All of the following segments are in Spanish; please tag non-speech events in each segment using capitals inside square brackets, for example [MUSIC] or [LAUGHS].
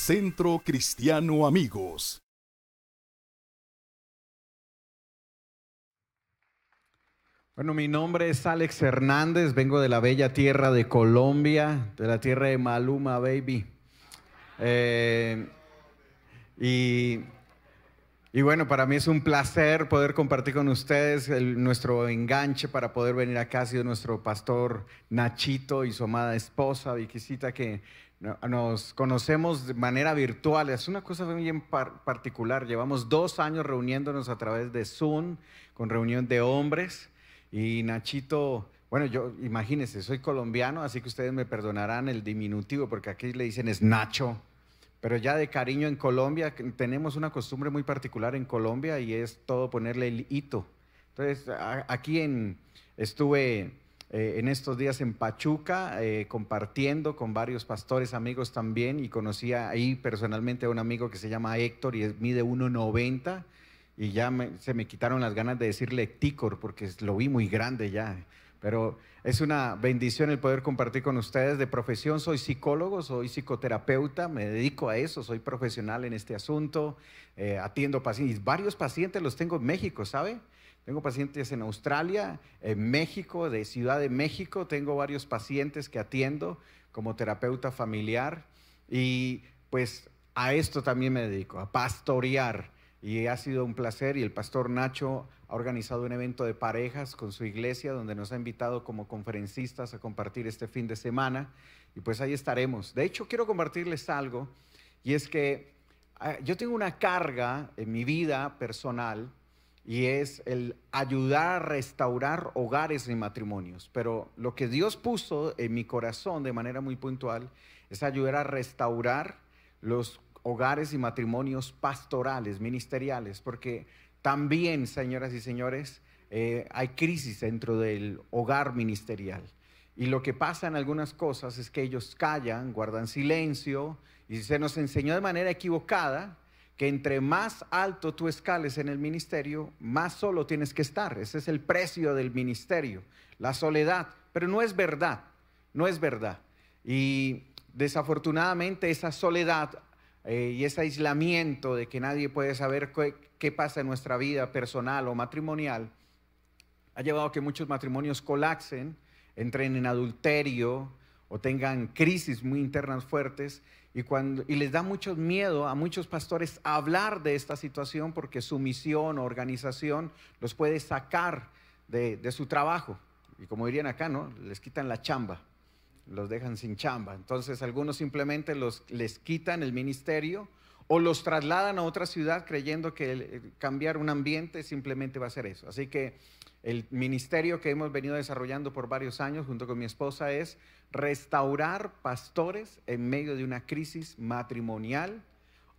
Centro Cristiano Amigos. Bueno, mi nombre es Alex Hernández, vengo de la bella tierra de Colombia, de la tierra de Maluma, baby. Eh, y, y, bueno, para mí es un placer poder compartir con ustedes nuestro enganche para poder venir acá. Ha sido nuestro pastor Nachito y su amada esposa, Viquisita, que nos conocemos de manera virtual. Es una cosa bien particular. Llevamos dos años reuniéndonos a través de Zoom, con reunión de hombres. Y Nachito, bueno, yo imagínense, soy colombiano, así que ustedes me perdonarán el diminutivo, porque aquí le dicen es Nacho. Pero ya de cariño en Colombia, tenemos una costumbre muy particular en Colombia y es todo ponerle el hito. Entonces, aquí en, estuve eh, en estos días en Pachuca eh, compartiendo con varios pastores amigos también y conocí ahí personalmente a un amigo que se llama Héctor y mide 1,90 y ya se me quitaron las ganas de decirle Ticor porque lo vi muy grande ya. Pero es una bendición el poder compartir con ustedes. De profesión soy psicólogo, soy psicoterapeuta, me dedico a eso, soy profesional en este asunto, eh, atiendo pacientes. Varios pacientes los tengo en México, ¿sabe? Tengo pacientes en Australia, en México, de Ciudad de México, tengo varios pacientes que atiendo como terapeuta familiar. Y pues a esto también me dedico, a pastorear. Y ha sido un placer. Y el pastor Nacho ha organizado un evento de parejas con su iglesia donde nos ha invitado como conferencistas a compartir este fin de semana. Y pues ahí estaremos. De hecho, quiero compartirles algo. Y es que ah, yo tengo una carga en mi vida personal y es el ayudar a restaurar hogares y matrimonios. Pero lo que Dios puso en mi corazón de manera muy puntual es ayudar a restaurar los hogares y matrimonios pastorales, ministeriales, porque también, señoras y señores, eh, hay crisis dentro del hogar ministerial. Y lo que pasa en algunas cosas es que ellos callan, guardan silencio, y se nos enseñó de manera equivocada que entre más alto tú escales en el ministerio, más solo tienes que estar. Ese es el precio del ministerio, la soledad. Pero no es verdad, no es verdad. Y desafortunadamente esa soledad eh, y ese aislamiento de que nadie puede saber qué, pasa en nuestra vida personal o matrimonial, ha llevado a que muchos matrimonios colapsen, entren en adulterio o tengan crisis muy internas fuertes y, cuando, y les da mucho miedo a muchos pastores hablar de esta situación porque su misión o organización los puede sacar de, de su trabajo. Y como dirían acá, ¿no? Les quitan la chamba los dejan sin chamba. Entonces algunos simplemente los, les quitan el ministerio o los trasladan a otra ciudad creyendo que cambiar un ambiente simplemente va a ser eso. Así que el ministerio que hemos venido desarrollando por varios años junto con mi esposa es restaurar pastores en medio de una crisis matrimonial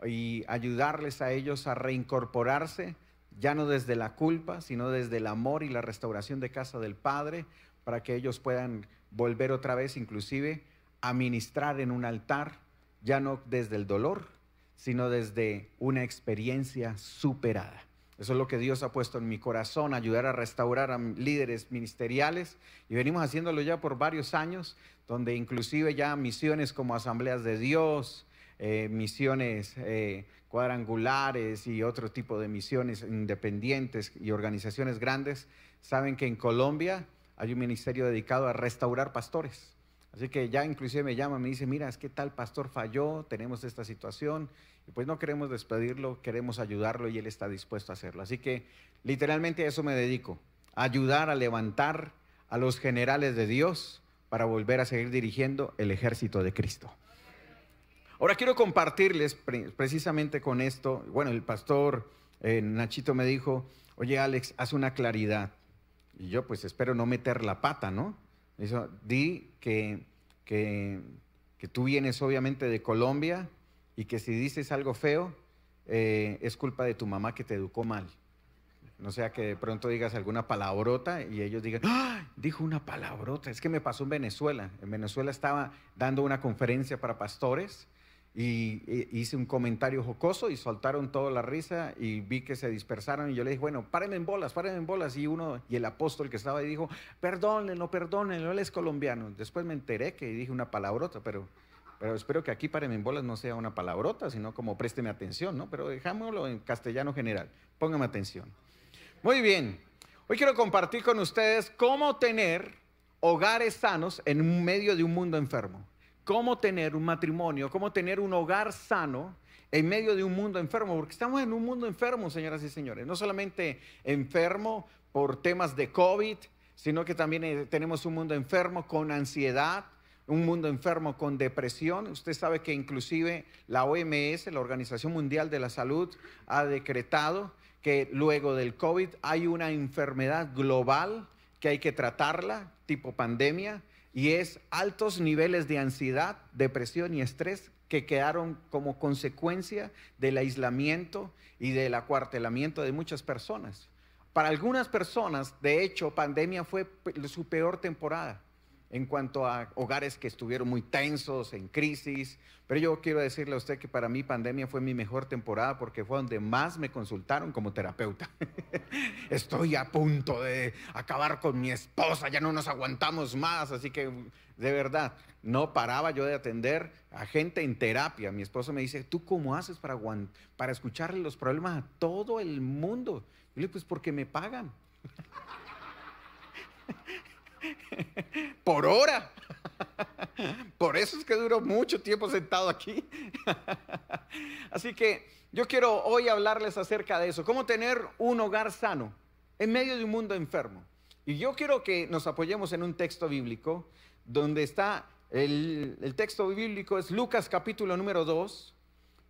y ayudarles a ellos a reincorporarse, ya no desde la culpa, sino desde el amor y la restauración de casa del Padre, para que ellos puedan volver otra vez inclusive a ministrar en un altar, ya no desde el dolor, sino desde una experiencia superada. Eso es lo que Dios ha puesto en mi corazón, ayudar a restaurar a líderes ministeriales. Y venimos haciéndolo ya por varios años, donde inclusive ya misiones como asambleas de Dios, eh, misiones eh, cuadrangulares y otro tipo de misiones independientes y organizaciones grandes, saben que en Colombia hay un ministerio dedicado a restaurar pastores. Así que ya inclusive me llama, me dice, mira, es que tal pastor falló, tenemos esta situación, y pues no queremos despedirlo, queremos ayudarlo y él está dispuesto a hacerlo. Así que literalmente a eso me dedico, ayudar a levantar a los generales de Dios para volver a seguir dirigiendo el ejército de Cristo. Ahora quiero compartirles precisamente con esto, bueno, el pastor eh, Nachito me dijo, oye Alex, haz una claridad. Y yo pues espero no meter la pata, ¿no? Eso, di que, que, tú vienes obviamente de Colombia y que si dices algo feo, eh, es culpa de tu mamá que te educó mal. No sea que de pronto digas alguna palabrota y ellos digan, ¡Ah! dijo una palabrota. Es que me pasó en Venezuela. En Venezuela estaba dando una conferencia para pastores y hice un comentario jocoso y soltaron toda la risa y vi que se dispersaron y yo le dije, bueno, párenme en bolas, párenme en bolas. Y uno, y el apóstol que estaba ahí dijo, perdónenlo, perdónenlo, él es colombiano. Después me enteré que dije una palabrota, pero Pero espero que aquí para bolas no sea una palabrota, sino como présteme atención, ¿no? Pero dejámoslo en castellano general. Póngame atención. Muy bien. Hoy quiero compartir con ustedes cómo tener hogares sanos en medio de un mundo enfermo. Cómo tener un matrimonio, cómo tener un hogar sano en medio de un mundo enfermo, porque estamos en un mundo enfermo, señoras y señores. No solamente enfermo por temas de COVID, sino que también eh, tenemos un mundo enfermo con ansiedad, un mundo enfermo con depresión. Usted sabe que inclusive la OMS, la Organización Mundial de la Salud, ha decretado que luego del COVID hay una enfermedad global que hay que tratarla, tipo pandemia, y es altos niveles de ansiedad, depresión y estrés que quedaron como consecuencia del aislamiento y del acuartelamiento de muchas personas. Para algunas personas, de hecho, pandemia fue su peor temporada en cuanto a hogares que estuvieron muy tensos, en crisis. Pero yo quiero decirle a usted que para mí pandemia fue mi mejor temporada porque fue donde más me consultaron como terapeuta. [LAUGHS] Estoy a punto de acabar con mi esposa, ya no nos aguantamos más, así que de verdad, no paraba yo de atender a gente en terapia. Mi esposo me dice, ¿tú cómo haces para, para escucharle los problemas a todo el mundo? Le digo, pues porque me pagan. [LAUGHS] [LAUGHS] por hora. [LAUGHS] Por eso es que duro mucho tiempo sentado aquí. [LAUGHS] Así que yo quiero hoy hablarles acerca de eso, cómo tener un hogar sano en medio de un mundo enfermo. Y yo quiero que nos apoyemos en un texto bíblico donde está el, el texto bíblico es Lucas capítulo número 2,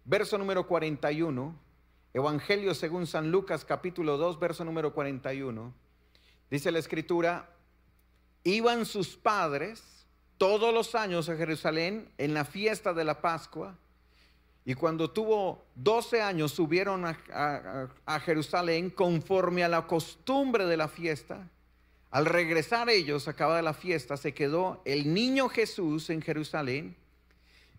verso número 41. Evangelio según San Lucas capítulo 2, verso número 41. Dice la escritura, iban sus padres todos los años a Jerusalén en la fiesta de la Pascua. Y cuando tuvo 12 años subieron a, Jerusalén conforme a la costumbre de la fiesta. Al regresar ellos, acabada la fiesta, se quedó el niño Jesús en Jerusalén.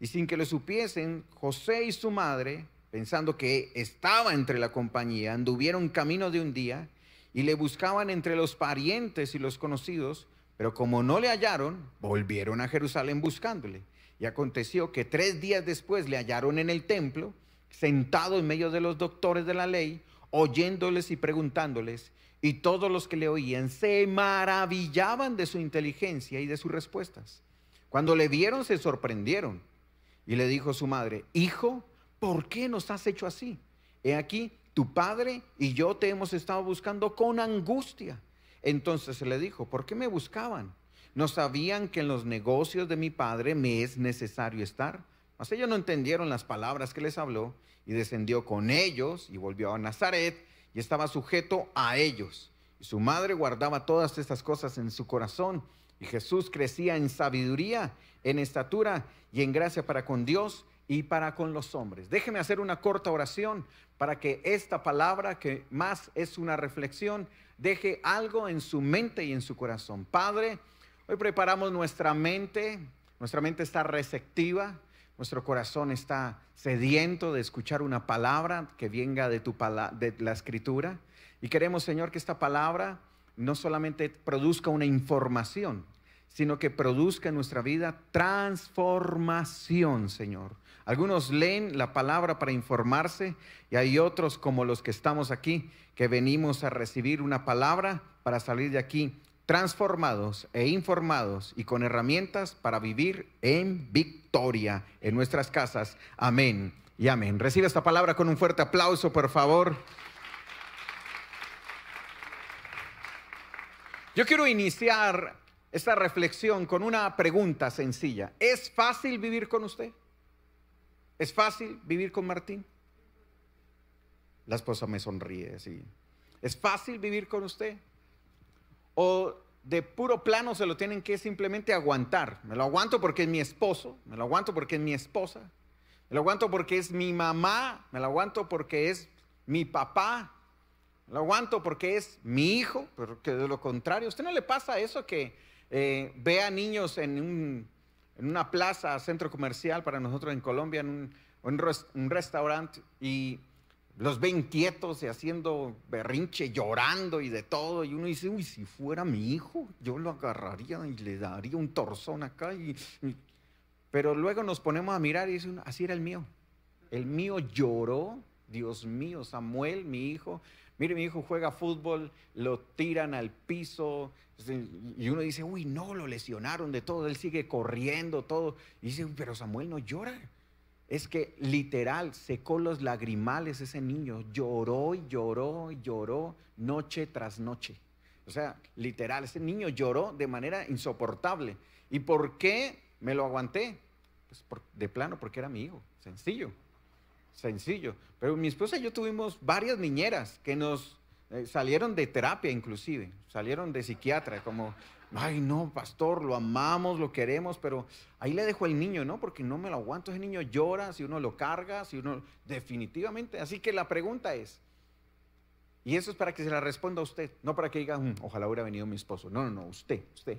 Y sin que lo supiesen, José y su madre, pensando que estaba entre la compañía, anduvieron camino de un día y le buscaban entre los parientes y los conocidos pero como no le hallaron, volvieron a Jerusalén buscándole. Y aconteció que tres días después le hallaron en el templo, sentado en medio de los doctores de la ley, oyéndoles y preguntándoles. Y todos los que le oían se maravillaban de su inteligencia y de sus respuestas. Cuando le vieron se sorprendieron. Y le dijo su madre, Hijo, ¿por qué nos has hecho así? He aquí, tu padre y yo te hemos estado buscando con angustia. Entonces se le dijo, ¿por qué me buscaban? ¿No sabían que en los negocios de mi padre me es necesario estar? Mas ellos no entendieron las palabras que les habló y descendió con ellos y volvió a Nazaret y estaba sujeto a ellos. Y su madre guardaba todas estas cosas en su corazón. Y Jesús crecía en sabiduría, en estatura y en gracia para con Dios y para con los hombres. Déjeme hacer una corta oración para que esta palabra, que más es una reflexión, deje algo en su mente y en su corazón. Padre, hoy preparamos nuestra mente, nuestra mente está receptiva, nuestro corazón está sediento de escuchar una palabra que venga de, tu de la escritura. Y queremos, Señor, que esta palabra no solamente produzca una información, sino que produzca en nuestra vida transformación, Señor. Algunos leen la palabra para informarse y hay otros como los que estamos aquí que venimos a recibir una palabra para salir de aquí transformados e informados y con herramientas para vivir en victoria en nuestras casas. Amén y amén. Recibe esta palabra con un fuerte aplauso, por favor. Yo quiero iniciar esta reflexión con una pregunta sencilla. ¿Es fácil vivir con usted? ¿Es fácil vivir con Martín? La esposa me sonríe así. ¿Es fácil vivir con usted? ¿O de puro plano se lo tienen que simplemente aguantar? Me lo aguanto porque es mi esposo, me lo aguanto porque es mi esposa, me lo aguanto porque es mi mamá, me lo aguanto porque es mi papá, me lo aguanto porque es mi hijo, pero que de lo contrario, ¿a usted no le pasa eso que eh, ve a niños en un en una plaza, centro comercial para nosotros en Colombia, en un, restaurante, y los ven inquietos y haciendo berrinche, llorando y de todo. Y uno dice, uy, si fuera mi hijo, yo lo agarraría y le daría un torzón acá. Y, Pero luego nos ponemos a mirar y dicen, así era el mío. El mío lloró, Dios mío, Samuel, mi hijo. Mire, mi hijo juega fútbol, lo tiran al piso. Y uno dice, uy, no, lo lesionaron de todo. Él sigue corriendo, todo. Y dice, pero Samuel no llora. Es que literal secó los lagrimales ese niño. Lloró y lloró y lloró noche tras noche. O sea, literal, ese niño lloró de manera insoportable. ¿Y por qué me lo aguanté? Pues de plano, porque era mi hijo. Sencillo. Sencillo. Pero mi esposa y yo tuvimos varias niñeras que nos eh, salieron de terapia inclusive, salieron de psiquiatra, como, ay no, pastor, lo amamos, lo queremos, pero ahí le dejo el niño, ¿no? Porque no me lo aguanto, ese niño llora, si uno lo carga, si uno, definitivamente. Así que la pregunta es, y eso es para que se la responda a usted, no para que diga, mm, ojalá hubiera venido mi esposo. No, no, no, usted, usted,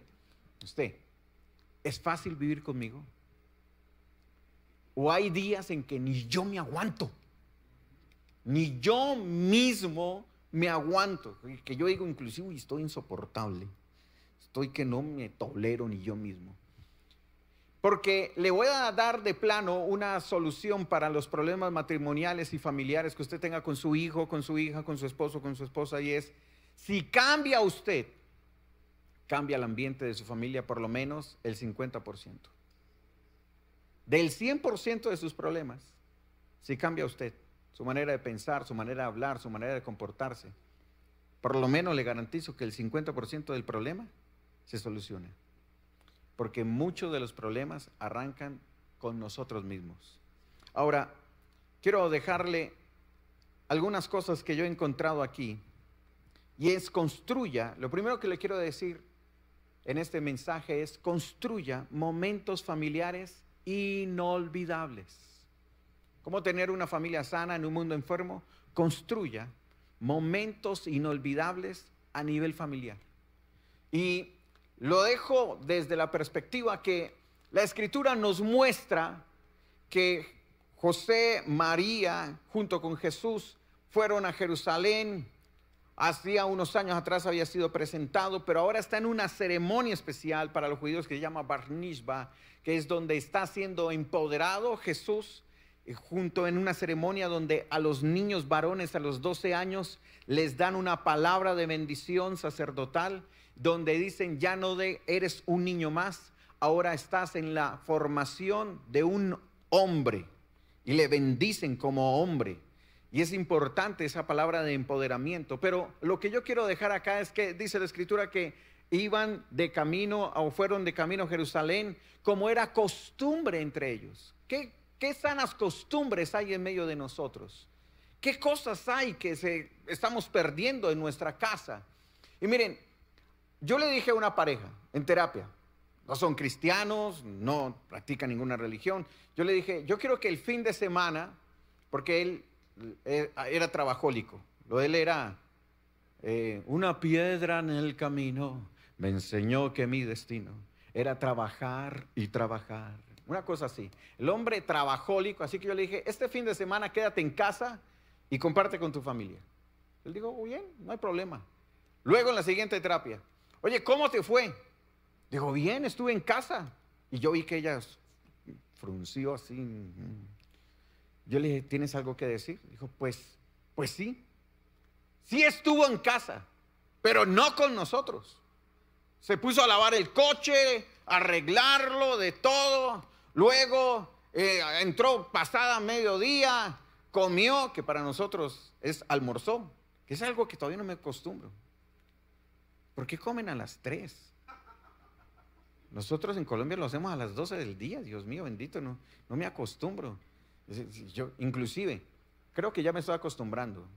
usted. ¿Es fácil vivir conmigo? ¿O hay días en que ni yo me aguanto? Ni yo mismo me aguanto. Que yo digo, inclusive, estoy insoportable. Estoy que no me tolero ni yo mismo. Porque le voy a dar de plano una solución para los problemas matrimoniales y familiares que usted tenga con su hijo, con su hija, con su esposo, con su esposa. Y es, si cambia usted, cambia el ambiente de su familia por lo menos el 50%. Del 100% de sus problemas, si cambia usted su manera de pensar, su manera de hablar, su manera de comportarse, por lo menos le garantizo que el 50% del problema se soluciona porque muchos de los problemas arrancan con nosotros mismos. Ahora, quiero dejarle algunas cosas que yo he encontrado aquí, y es construya, lo primero que le quiero decir en este mensaje es construya momentos familiares inolvidables. ¿Cómo tener una familia sana en un mundo enfermo? Construya momentos inolvidables a nivel familiar. Y lo dejo desde la perspectiva que la escritura nos muestra que José, María, junto con Jesús, fueron a Jerusalén. Hacía unos años atrás había sido presentado, pero ahora está en una ceremonia especial para los judíos que se llama Bar que es donde está siendo empoderado Jesús, junto en una ceremonia donde a los niños varones a los 12 años les dan una palabra de bendición sacerdotal donde dicen, ya no de, eres un niño más, ahora estás en la formación de un hombre y le bendicen como hombre. Y es importante esa palabra de empoderamiento. Pero lo que yo quiero dejar acá es que dice la escritura que iban de camino o fueron de camino a Jerusalén como era costumbre entre ellos. ¿Qué, qué sanas costumbres hay en medio de nosotros? ¿Qué cosas hay que se, estamos perdiendo en nuestra casa? Y miren, yo le dije a una pareja en terapia, no son cristianos, no practican ninguna religión. Yo le dije, yo quiero que el fin de semana, porque él eh, era trabajólico, lo de él era eh, una piedra en el camino, me enseñó que mi destino era trabajar y trabajar. Una cosa así. El hombre trabajólico, así que yo le dije, este fin de semana quédate en casa y comparte con tu familia. Él dijo, bien, no hay problema. Luego en la siguiente terapia, Oye, ¿cómo te fue? Digo, bien, estuve en casa. Y yo vi que ella frunció así. Yo le dije, ¿tienes algo que decir? Dijo, pues, pues sí. Sí estuvo en casa, pero no con nosotros. Se puso a lavar el coche, arreglarlo de todo. Luego eh, entró pasada mediodía, comió, que para nosotros es almorzó, que es algo que todavía no me acostumbro. ¿Por qué comen a las 3? Nosotros en Colombia lo hacemos a las 12 del día, Dios mío, bendito, no, no me acostumbro. Yo, inclusive, creo que ya me estoy acostumbrando.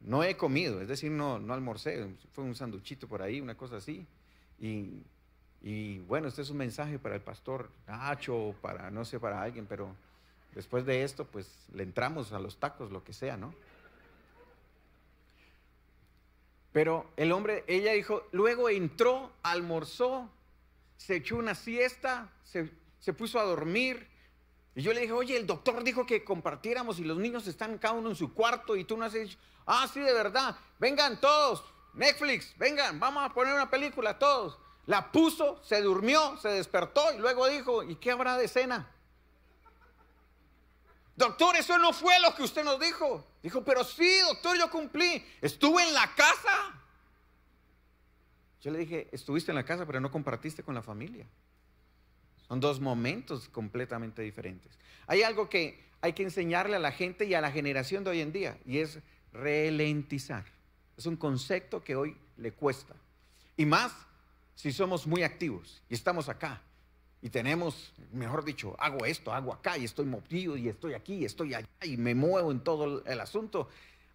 No he comido, es decir, no, no almorcé, fue un sanduchito por ahí, una cosa así. Y, y bueno, este es un mensaje para el pastor Nacho, para no sé, para alguien, pero después de esto, pues le entramos a los tacos, lo que sea, ¿no? Pero el hombre, ella dijo, luego entró, almorzó, se echó una siesta, se, puso a dormir. Y yo le dije, oye, el doctor dijo que compartiéramos y los niños están cada uno en su cuarto y tú no has dicho, ah, sí, de verdad, vengan todos, Netflix, vengan, vamos a poner una película todos. La puso, se durmió, se despertó y luego dijo, ¿y qué habrá de cena? Doctor, eso no fue lo que usted nos dijo. Dijo, pero sí, doctor, yo cumplí. Estuve en la casa. Yo le dije, estuviste en la casa, pero no compartiste con la familia. Son dos momentos completamente diferentes. Hay algo que hay que enseñarle a la gente y a la generación de hoy en día, y es ralentizar. Es un concepto que hoy le cuesta. Y más si somos muy activos y estamos acá y tenemos, mejor dicho, hago esto, hago acá y estoy movido y estoy aquí y estoy allá y me muevo en todo el asunto.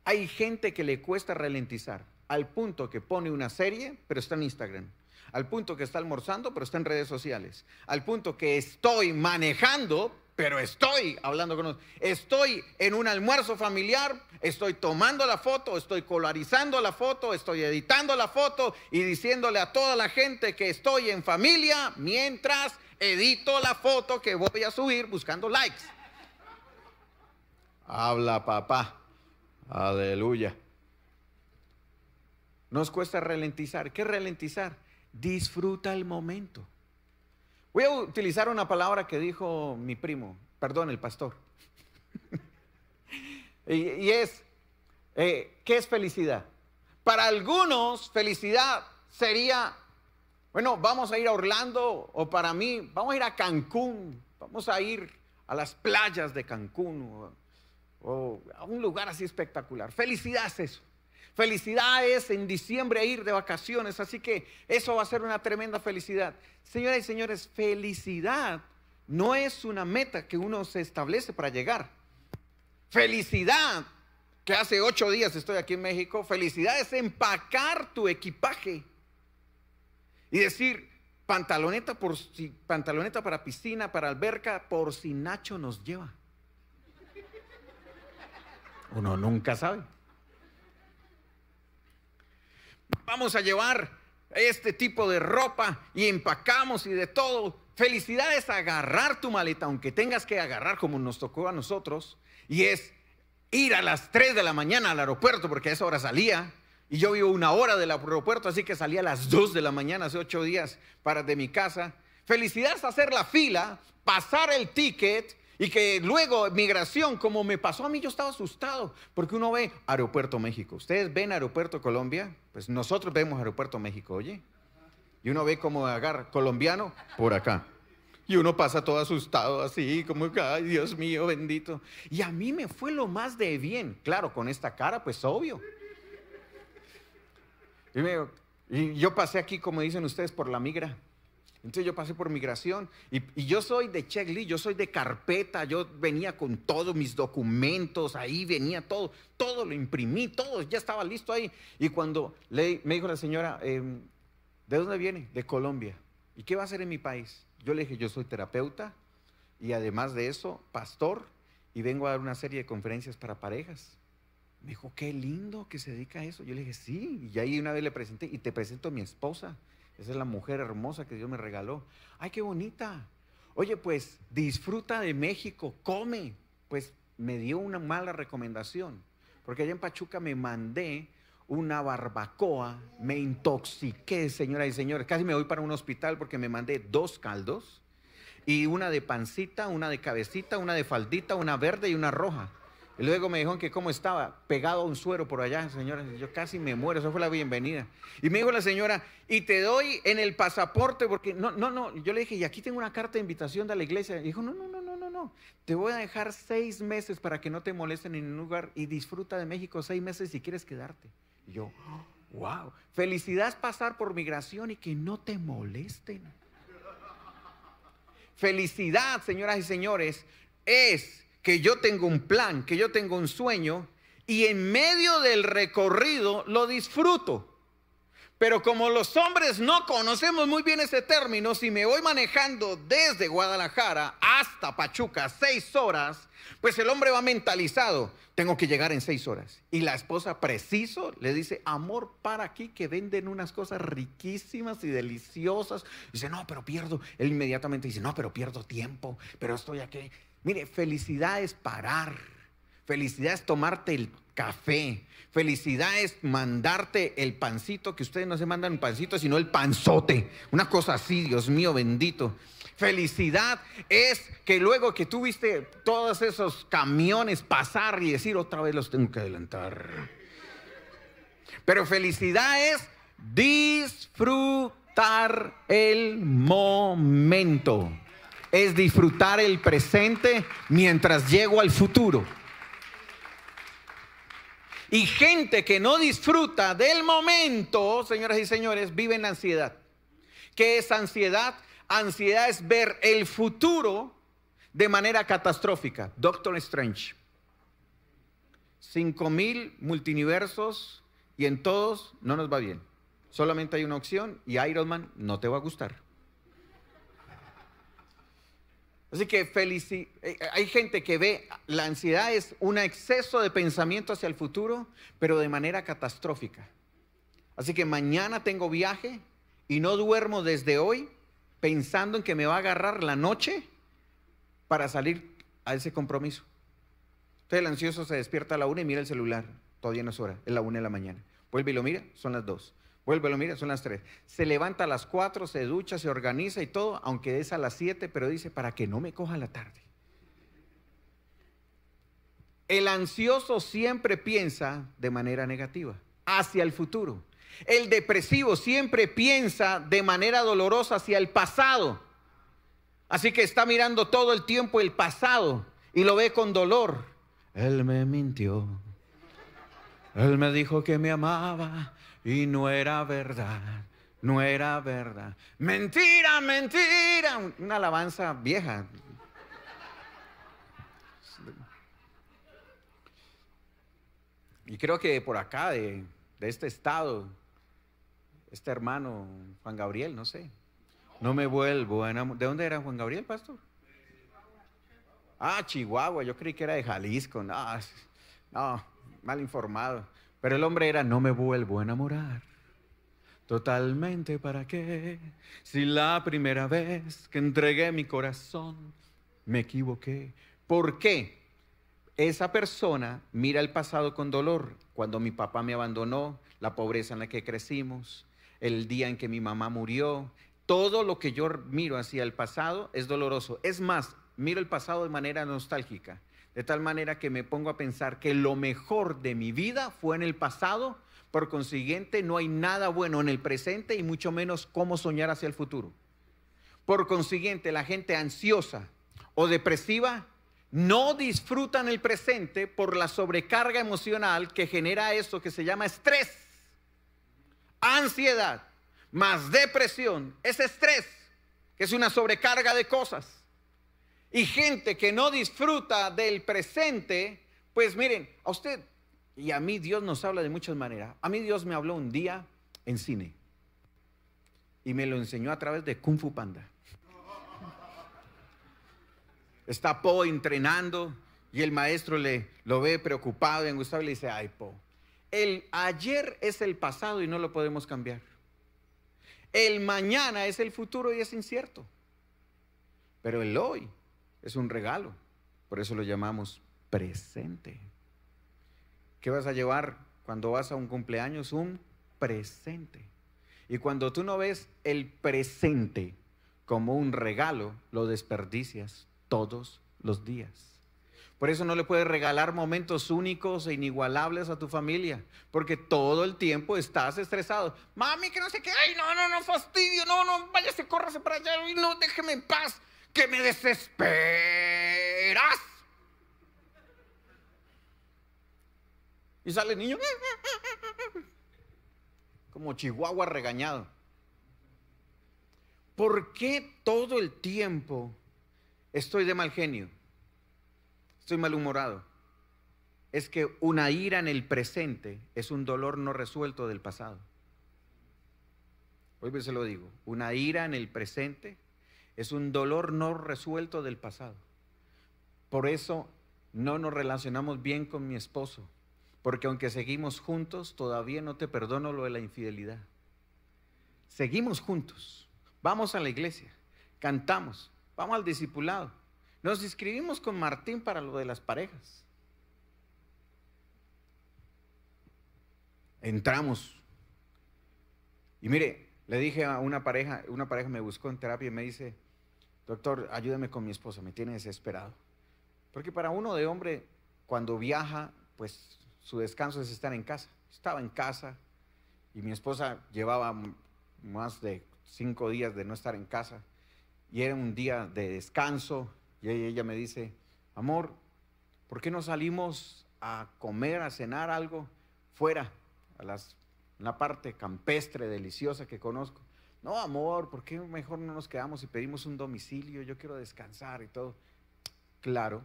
Hay gente que le cuesta ralentizar al punto que pone una serie, pero está en Instagram. Al punto que está almorzando, pero está en redes sociales. Al punto que estoy manejando, pero estoy hablando con nosotros. Estoy en un almuerzo familiar, estoy tomando la foto, estoy colarizando la foto, estoy editando la foto y diciéndole a toda la gente que estoy en familia mientras edito la foto que voy a subir buscando likes. Habla papá. Aleluya. Nos cuesta ralentizar. ¿Qué ralentizar? Disfruta el momento. Voy a utilizar una palabra que dijo mi primo, perdón, el pastor. [LAUGHS] y, es, eh, ¿qué es felicidad? Para algunos, felicidad sería, bueno, vamos a ir a Orlando o para mí, vamos a ir a Cancún, vamos a ir a las playas de Cancún o, o a un lugar así espectacular. Felicidad es eso. Felicidad es en diciembre ir de vacaciones, así que eso va a ser una tremenda felicidad. Señoras y señores, felicidad no es una meta que uno se establece para llegar. Felicidad, que hace ocho días estoy aquí en México, felicidad es empacar tu equipaje y decir, pantaloneta, por si, pantaloneta para piscina, para alberca, por si Nacho nos lleva. Uno nunca sabe. Vamos a llevar este tipo de ropa y empacamos y de todo. Felicidad es agarrar tu maleta, aunque tengas que agarrar como nos tocó a nosotros, y es ir a las 3 de la mañana al aeropuerto, porque a esa hora salía, y yo vivo una hora del aeropuerto, así que salía a las 2 de la mañana hace 8 días para de mi casa. Felicidad es hacer la fila, pasar el ticket y que luego migración, como me pasó a mí, yo estaba asustado, porque uno ve Aeropuerto México. Ustedes ven Aeropuerto Colombia, pues nosotros vemos Aeropuerto México, oye. Y uno ve como agarra colombiano por acá. Y uno pasa todo asustado así, como, ay Dios mío, bendito. Y a mí me fue lo más de bien. Claro, con esta cara, pues obvio. Y, yo pasé aquí, como dicen ustedes, por la migra. Entonces yo pasé por migración y, yo soy de checklist, yo soy de carpeta, yo venía con todos mis documentos, ahí venía todo, todo lo imprimí, todo, ya estaba listo ahí. Y cuando le, me dijo la señora, em, ¿de dónde viene? De Colombia. ¿Y qué va a hacer en mi país? Yo le dije, yo soy terapeuta y además de eso, pastor y vengo a dar una serie de conferencias para parejas. Me dijo, qué lindo que se dedica a eso. Yo le dije, sí, y ahí una vez le presenté y te presento a mi esposa. Esa es la mujer hermosa que Dios me regaló. Ay, qué bonita. Oye, pues disfruta de México, come. Pues me dio una mala recomendación, porque allá en Pachuca me mandé una barbacoa, me intoxiqué, señoras y señores. Casi me voy para un hospital porque me mandé dos caldos y una de pancita, una de cabecita, una de faldita, una verde y una roja. Y luego me dijeron que cómo estaba, pegado a un suero por allá, señora. Yo casi me muero, eso fue la bienvenida. Y me dijo la señora, y te doy en el pasaporte, porque no, no, no. Yo le dije, y aquí tengo una carta de invitación de la iglesia. Y dijo, no, no, no, no, no, no. Te voy a dejar seis meses para que no te molesten en ningún lugar y disfruta de México seis meses si quieres quedarte. Y yo, wow. Felicidad es pasar por migración y que no te molesten. Felicidad, señoras y señores, es que yo tengo un plan, que yo tengo un sueño y en medio del recorrido lo disfruto. Pero como los hombres no conocemos muy bien ese término, si me voy manejando desde Guadalajara hasta Pachuca seis horas, pues el hombre va mentalizado, tengo que llegar en seis horas. Y la esposa preciso le dice, amor, para aquí que venden unas cosas riquísimas y deliciosas. dice, no, pero pierdo. Él inmediatamente dice, no, pero pierdo tiempo, pero estoy aquí. Mire, felicidad es parar. Felicidad es tomarte el café. Felicidad es mandarte el pancito, que ustedes no se mandan un pancito, sino el panzote. Una cosa así, Dios mío bendito. Felicidad es que luego que tú viste todos esos camiones pasar y decir otra vez los tengo que adelantar. Pero felicidad es disfrutar el momento. Es disfrutar el presente mientras llego al futuro. Y gente que no disfruta del momento, señoras y señores, vive en ansiedad. ¿Qué es ansiedad? Ansiedad es ver el futuro de manera catastrófica. Doctor Strange. Cinco mil multiversos y en todos no nos va bien. Solamente hay una opción y Iron Man no te va a gustar. Así que eh, hay gente que ve la ansiedad es un exceso de pensamiento hacia el futuro, pero de manera catastrófica. Así que mañana tengo viaje y no duermo desde hoy pensando en que me va a agarrar la noche para salir a ese compromiso. Entonces el ansioso se despierta a la una y mira el celular. Todavía no es hora, es la una de la mañana. Vuelve y lo mira, son las dos. Vuelve, lo mira, son las 3. Se levanta a las 4, se ducha, se organiza y todo, aunque es a las 7, pero dice, para que no me coja la tarde. El ansioso siempre piensa de manera negativa, hacia el futuro. El depresivo siempre piensa de manera dolorosa hacia el pasado. Así que está mirando todo el tiempo el pasado y lo ve con dolor. Él me mintió. Él me dijo que me amaba y no era verdad, no era verdad. Mentira, mentira. Una alabanza vieja. Y creo que por acá, de, este estado, este hermano Juan Gabriel, no sé, no me vuelvo ¿De dónde era Juan Gabriel, pastor? Ah, Chihuahua, yo creí que era de Jalisco. No, no mal informado. Pero el hombre era, no me vuelvo a enamorar. Totalmente para qué, si la primera vez que entregué mi corazón me equivoqué. ¿Por qué? Esa persona mira el pasado con dolor. Cuando mi papá me abandonó, la pobreza en la que crecimos, el día en que mi mamá murió, todo lo que yo miro hacia el pasado es doloroso. Es más, miro el pasado de manera nostálgica. De tal manera que me pongo a pensar que lo mejor de mi vida fue en el pasado, por consiguiente no hay nada bueno en el presente y mucho menos cómo soñar hacia el futuro. Por consiguiente, la gente ansiosa o depresiva no disfruta en el presente por la sobrecarga emocional que genera eso que se llama estrés, ansiedad, más depresión, es estrés, que es una sobrecarga de cosas y gente que no disfruta del presente, pues miren, a usted y a mí Dios nos habla de muchas maneras. A mí Dios me habló un día en cine y me lo enseñó a través de Kung Fu Panda. Está Po entrenando y el maestro le lo ve preocupado y angustiado y le dice, ay Po, el ayer es el pasado y no lo podemos cambiar. El mañana es el futuro y es incierto. Pero el hoy es un regalo. Por eso lo llamamos presente. ¿Qué vas a llevar cuando vas a un cumpleaños? Un presente. Y cuando tú no ves el presente como un regalo, lo desperdicias todos los días. Por eso no le puedes regalar momentos únicos e inigualables a tu familia, porque todo el tiempo estás estresado. Mami, que no sé qué, ay, no, no, no, fastidio, no, no, váyase, córrase para allá, no, déjeme en paz que me desesperas. Y sale el niño como chihuahua regañado. ¿Por qué todo el tiempo estoy de mal genio? Estoy malhumorado. Es que una ira en el presente es un dolor no resuelto del pasado. Hoy se lo digo. Una ira en el presente es un dolor no resuelto del pasado. Por eso no nos relacionamos bien con mi esposo, porque aunque seguimos juntos, todavía no te perdono lo de la infidelidad. Seguimos juntos, vamos a la iglesia, cantamos, vamos al discipulado, nos inscribimos con Martín para lo de las parejas. entramos. Y mire, le dije a una pareja, una pareja me buscó en terapia y me dice, doctor, ayúdame con mi esposa, me tiene desesperado. Porque para uno de hombre, cuando viaja, pues su descanso es estar en casa. Estaba en casa y mi esposa llevaba más de cinco días de no estar en casa y era un día de descanso y ella me dice, amor, ¿por qué no salimos a comer, a cenar algo fuera, a las, una parte campestre, deliciosa que conozco? No, amor, ¿por qué mejor no nos quedamos y pedimos un domicilio? Yo quiero descansar y todo. Claro,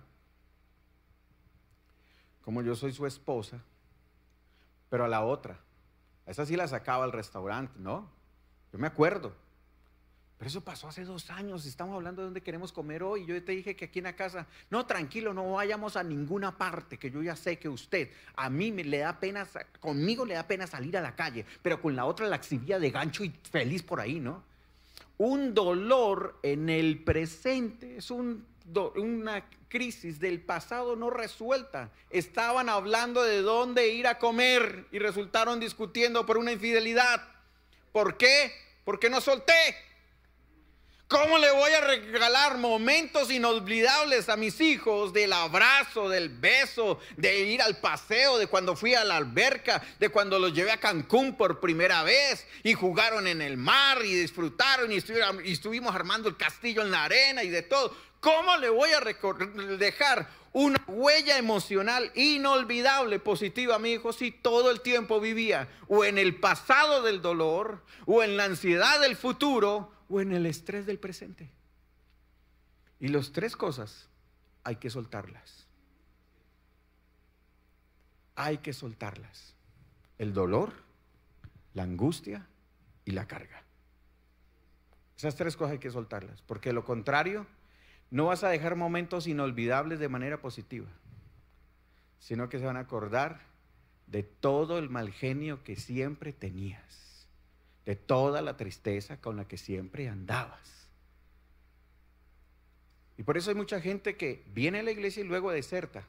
como yo soy su esposa, pero a la otra, a esa sí la sacaba al restaurante, ¿no? Yo me acuerdo. Pero eso pasó hace dos años. Estamos hablando de dónde queremos comer hoy. Yo te dije que aquí en la casa, no, tranquilo, no vayamos a ninguna parte, que yo ya sé que usted, a mí me le da pena, conmigo le da pena salir a la calle, pero con la otra la exhibía de gancho y feliz por ahí, ¿no? Un dolor en el presente es un una crisis del pasado no resuelta. Estaban hablando de dónde ir a comer y resultaron discutiendo por una infidelidad. ¿Por qué? Porque no solté. ¿Cómo le voy a regalar momentos inolvidables a mis hijos del abrazo, del beso, de ir al paseo, de cuando fui a la alberca, de cuando los llevé a Cancún por primera vez y jugaron en el mar y disfrutaron y estuvimos armando el castillo en la arena y de todo? ¿Cómo le voy a dejar una huella emocional inolvidable, positiva a mi hijo si todo el tiempo vivía o en el pasado del dolor, o en la ansiedad del futuro, o en el estrés del presente? Y las tres cosas hay que soltarlas. Hay que soltarlas. El dolor, la angustia y la carga. Esas tres cosas hay que soltarlas, porque lo contrario no vas a dejar momentos inolvidables de manera positiva, sino que se van a acordar de todo el mal genio que siempre tenías, de toda la tristeza con la que siempre andabas. Y por eso hay mucha gente que viene a la iglesia y luego deserta.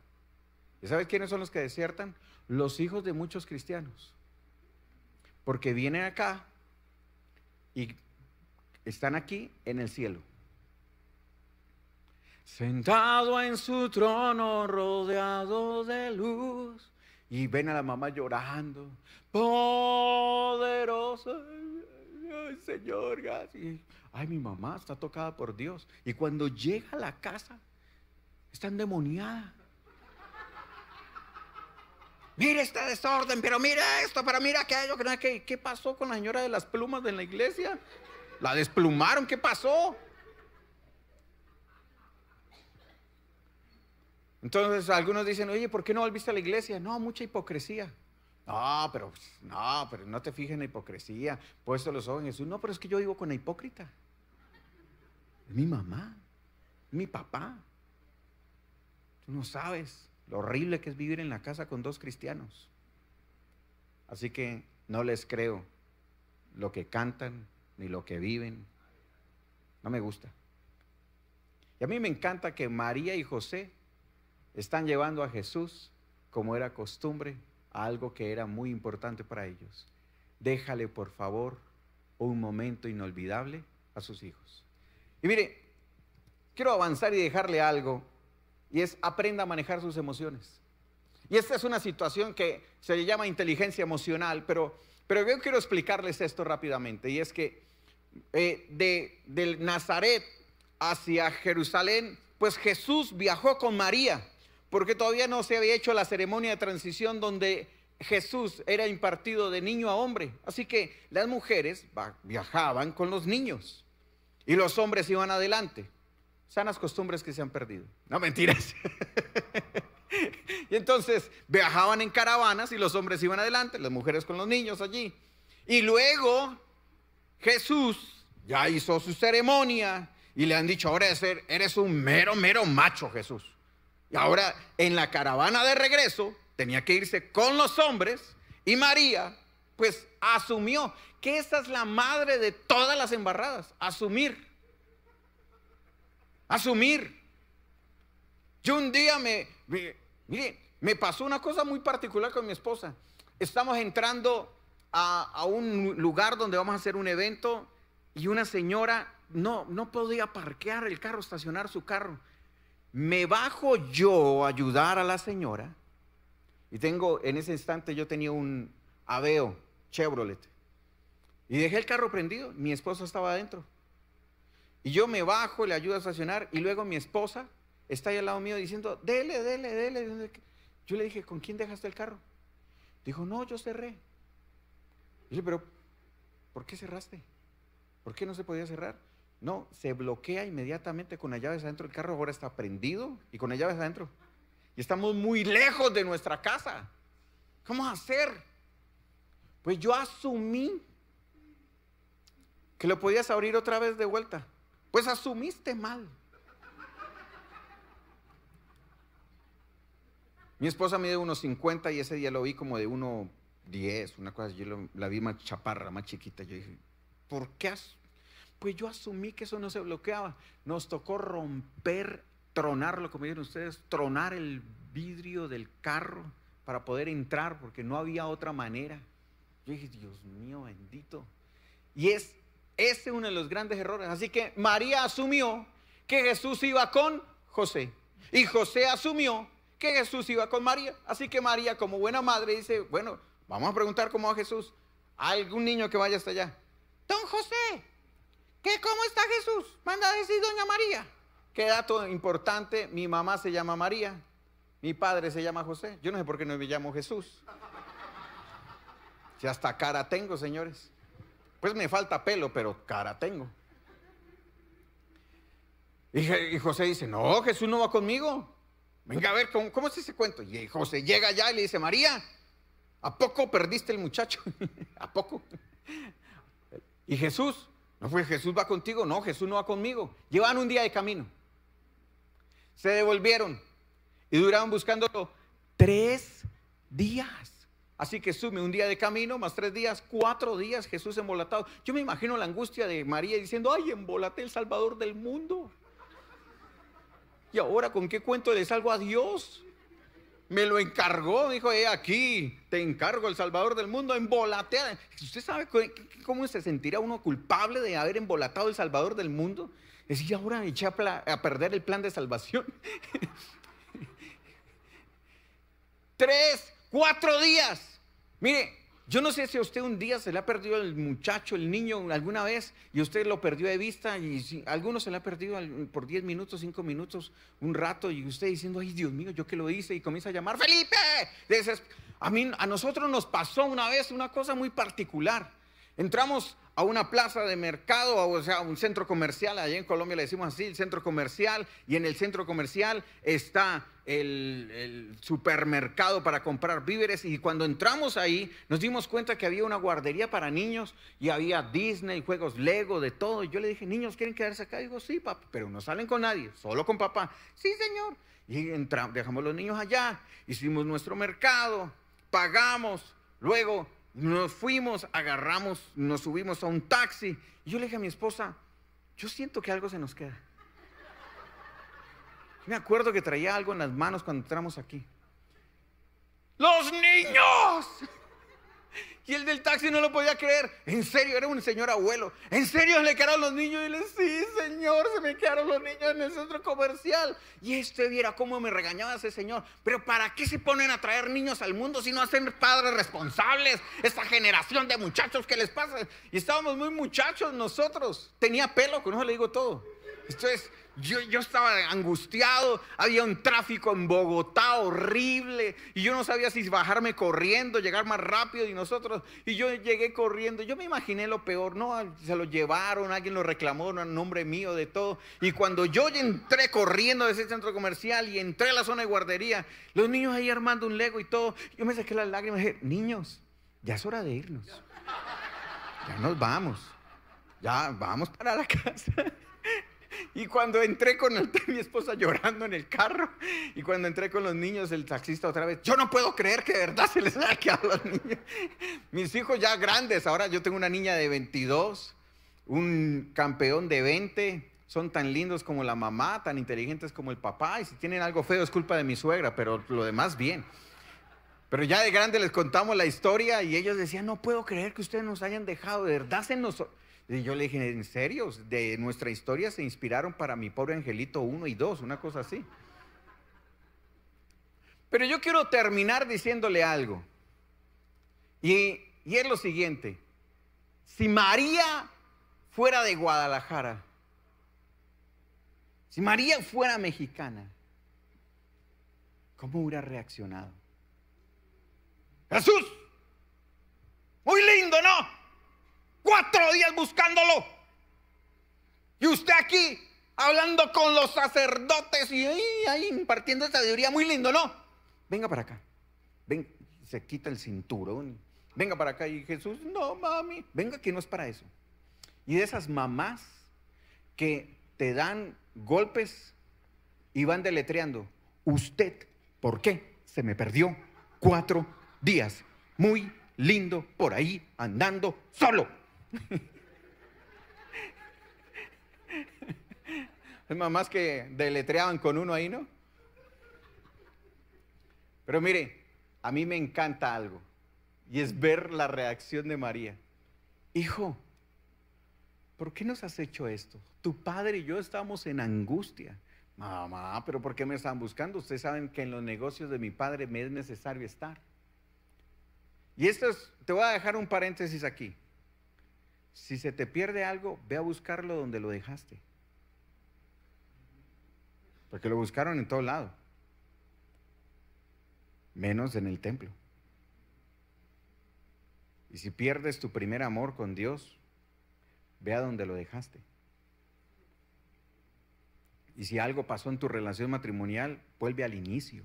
¿Y sabes quiénes son los que desertan? Los hijos de muchos cristianos. Porque vienen acá y están aquí en el cielo sentado en su trono rodeado de luz. Y ven a la mamá llorando, poderoso, Señor. Ay, mi mamá está tocada por Dios. Y cuando llega a la casa, está endemoniada. Mira este desorden, pero mira esto, pero mira aquello. ¿Qué, ¿Qué pasó con la señora de las plumas de la iglesia? La desplumaron, ¿qué pasó? Entonces algunos dicen, oye, ¿por qué no volviste a la iglesia? No, mucha hipocresía. No, pero no, pero no te fijes en la hipocresía. Puesto los ojos en Jesús. No, pero es que yo vivo con la hipócrita. Mi mamá, mi papá. Tú no sabes lo horrible que es vivir en la casa con dos cristianos. Así que no les creo lo que cantan ni lo que viven. No me gusta. Y a mí me encanta que María y José están llevando a Jesús, como era costumbre, algo que era muy importante para ellos. Déjale, por favor, un momento inolvidable a sus hijos. Y mire, quiero avanzar y dejarle algo, y es aprenda a manejar sus emociones. Y esta es una situación que se le llama inteligencia emocional, pero, pero yo quiero explicarles esto rápidamente, y es que eh, de, del Nazaret hacia Jerusalén, pues Jesús viajó con María porque todavía no se había hecho la ceremonia de transición donde Jesús era impartido de niño a hombre. Así que las mujeres viajaban con los niños y los hombres iban adelante. Sanas costumbres que se han perdido. No mentiras. [LAUGHS] y entonces viajaban en caravanas y los hombres iban adelante, las mujeres con los niños allí. Y luego Jesús ya hizo su ceremonia y le han dicho, ahora eres un mero, mero macho Jesús. Y ahora en la caravana de regreso tenía que irse con los hombres y María pues asumió que esa es la madre de todas las embarradas, asumir. Asumir. Yo un día me, mire, me pasó una cosa muy particular con mi esposa. estamos entrando a, a un lugar donde vamos a hacer un evento y una señora no, no podía parquear el carro, estacionar su carro. Me bajo yo a ayudar a la señora y tengo, en ese instante yo tenía un Aveo Chevrolet y dejé el carro prendido, mi esposa estaba adentro. Y yo me bajo, le ayudo a estacionar y luego mi esposa está ahí al lado mío diciendo, dele, dele, dele. Yo le dije, ¿con quién dejaste el carro? Dijo, no, yo cerré. Y dije, pero ¿por qué cerraste? ¿Por qué no se podía cerrar? No, se bloquea inmediatamente con las llaves adentro. El carro ahora está prendido y con las llaves adentro. Y estamos muy lejos de nuestra casa. ¿Cómo hacer? Pues yo asumí que lo podías abrir otra vez de vuelta. Pues asumiste mal. Mi esposa mide unos 50 y ese día lo vi como de 1,10, una cosa, yo la vi más chaparra, más chiquita. Yo dije, ¿por qué? Pues yo asumí que eso no se bloqueaba. Nos tocó romper, tronarlo, como dicen ustedes, tronar el vidrio del carro para poder entrar, porque no había otra manera. Yo dije, Dios mío, bendito. Y es ese uno de los grandes errores. Así que María asumió que Jesús iba con José. Y José asumió que Jesús iba con María. Así que María, como buena madre, dice, bueno, vamos a preguntar cómo va Jesús. algún niño que vaya hasta allá. Don José, ¿qué cómo está Jesús? Manda a decir doña María. Qué dato importante, mi mamá se llama María, mi padre se llama José. Yo no sé por qué no me llamo Jesús. Si hasta cara tengo, señores. Pues me falta pelo, pero cara tengo. Y José dice, no, Jesús no va conmigo. Venga a ver, ¿cómo, es ese cuento? Y José llega allá y le dice, María, ¿a poco perdiste el muchacho? [LAUGHS] ¿A poco? Y Jesús, no fue Jesús va contigo, no, Jesús no va conmigo. Llevan un día de camino. Se devolvieron y duraron buscándolo tres días. Así que sume un día de camino, más tres días, cuatro días Jesús embolatado. Yo me imagino la angustia de María diciendo, ay, embolaté el Salvador del mundo. ¿Y ahora con qué cuento le salgo a Dios? Me lo encargó, dijo, eh, aquí te encargo el Salvador del mundo, embolatear. ¿Usted sabe cómo se sentirá uno culpable de haber embolatado el Salvador del mundo? Decir, ahora eché a perder el plan de salvación. [LAUGHS] Tres, cuatro días. Mire, yo no sé si a usted un día se le ha perdido el muchacho, el niño alguna vez y usted lo perdió de vista y si, algunos se le ha perdido por 10 minutos, 5 minutos, un rato y usted diciendo, ay Dios mío, yo que lo hice y comienza a llamar, Felipe. A, mí, a nosotros nos pasó una vez una cosa muy particular. Entramos a una plaza de mercado, o sea, un centro comercial, allá en Colombia le decimos así, el centro comercial, y en el centro comercial está el, supermercado para comprar víveres, y cuando entramos ahí nos dimos cuenta que había una guardería para niños, y había Disney, juegos Lego, de todo, y yo le dije, niños, ¿quieren quedarse acá? Y digo, sí, papá, pero no salen con nadie, solo con papá. Sí, señor. Y entramos, dejamos los niños allá, hicimos nuestro mercado, pagamos, luego nos fuimos, agarramos, nos subimos a un taxi. Y yo le dije a mi esposa, yo siento que algo se nos queda. Me acuerdo que traía algo en las manos cuando entramos aquí. ¡Los niños! Y el del taxi no lo podía creer. En serio, era un señor abuelo. ¿En serio le quedaron los niños? Y le sí, señor, se me quedaron los niños en el centro comercial. Y este viera cómo me regañaba ese señor. Pero ¿para qué se ponen a traer niños al mundo si no hacen padres responsables? Esta generación de muchachos que les pasa. Y estábamos muy muchachos nosotros. Tenía pelo, con eso le digo todo. Entonces, yo, estaba angustiado, había un tráfico en Bogotá horrible y yo no sabía si bajarme corriendo, llegar más rápido y nosotros, y yo llegué corriendo, yo me imaginé lo peor, no, se lo llevaron, alguien lo reclamó, en nombre mío, de todo. Y cuando yo entré corriendo de ese centro comercial y entré a la zona de guardería, los niños ahí armando un lego y todo, yo me saqué las lágrimas y dije, niños, ya es hora de irnos, ya nos vamos, ya vamos para la [LAUGHS] casa. Y cuando entré con [LAUGHS] mi esposa llorando en el carro, y cuando entré con los niños, el taxista otra vez, yo no puedo creer que de verdad se les haya quedado a los niños. [LAUGHS] Mis hijos ya grandes, ahora yo tengo una niña de 22, un campeón de 20, son tan lindos como la mamá, tan inteligentes como el papá, y si tienen algo feo es culpa de mi suegra, pero lo demás bien. Pero ya de grande les contamos la historia y ellos decían, no puedo creer que ustedes nos hayan dejado, de verdad se nos... Y yo le dije, ¿en serio? De nuestra historia se inspiraron para mi pobre angelito 1 y 2, una cosa así. Pero yo quiero terminar diciéndole algo. Y, y es lo siguiente. Si María fuera de Guadalajara, si María fuera mexicana, ¿cómo hubiera reaccionado? Jesús, muy lindo, ¿no? Cuatro días buscándolo. Y usted aquí hablando con los sacerdotes y ahí, impartiendo sabiduría, muy lindo, ¿no? Venga para acá. Ven, se quita el cinturón. Venga para acá y Jesús, no mami, venga que no es para eso. Y de esas mamás que te dan golpes y van deletreando, usted, ¿por qué se me perdió cuatro días? Muy lindo por ahí andando solo. [LAUGHS] Es mamás que deletreaban con uno ahí, ¿no? Pero mire, a mí me encanta algo y es ver la reacción de María. Hijo, ¿por qué nos has hecho esto? Tu padre y yo estamos en angustia. Mamá, pero ¿por qué me están buscando? Ustedes saben que en los negocios de mi padre me es necesario estar. Y esto es, te voy a dejar un paréntesis aquí. Si se te pierde algo, ve a buscarlo donde lo dejaste. Porque lo buscaron en todo lado. Menos en el templo. Y si pierdes tu primer amor con Dios, ve a donde lo dejaste. Y si algo pasó en tu relación matrimonial, vuelve al inicio.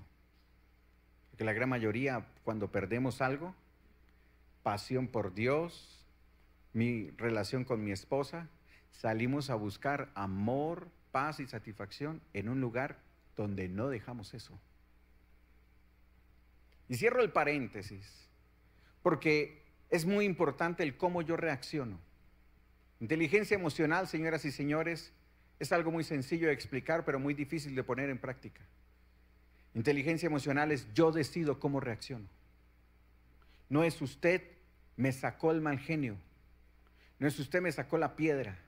Porque la gran mayoría, cuando perdemos algo, pasión por Dios, mi relación con mi esposa, salimos a buscar amor, paz y satisfacción en un lugar donde no dejamos eso. Y cierro el paréntesis, porque es muy importante el cómo yo reacciono. Inteligencia emocional, señoras y señores, es algo muy sencillo de explicar, pero muy difícil de poner en práctica. Inteligencia emocional es yo decido cómo reacciono. No es usted me sacó el mal genio. No es usted me sacó la piedra.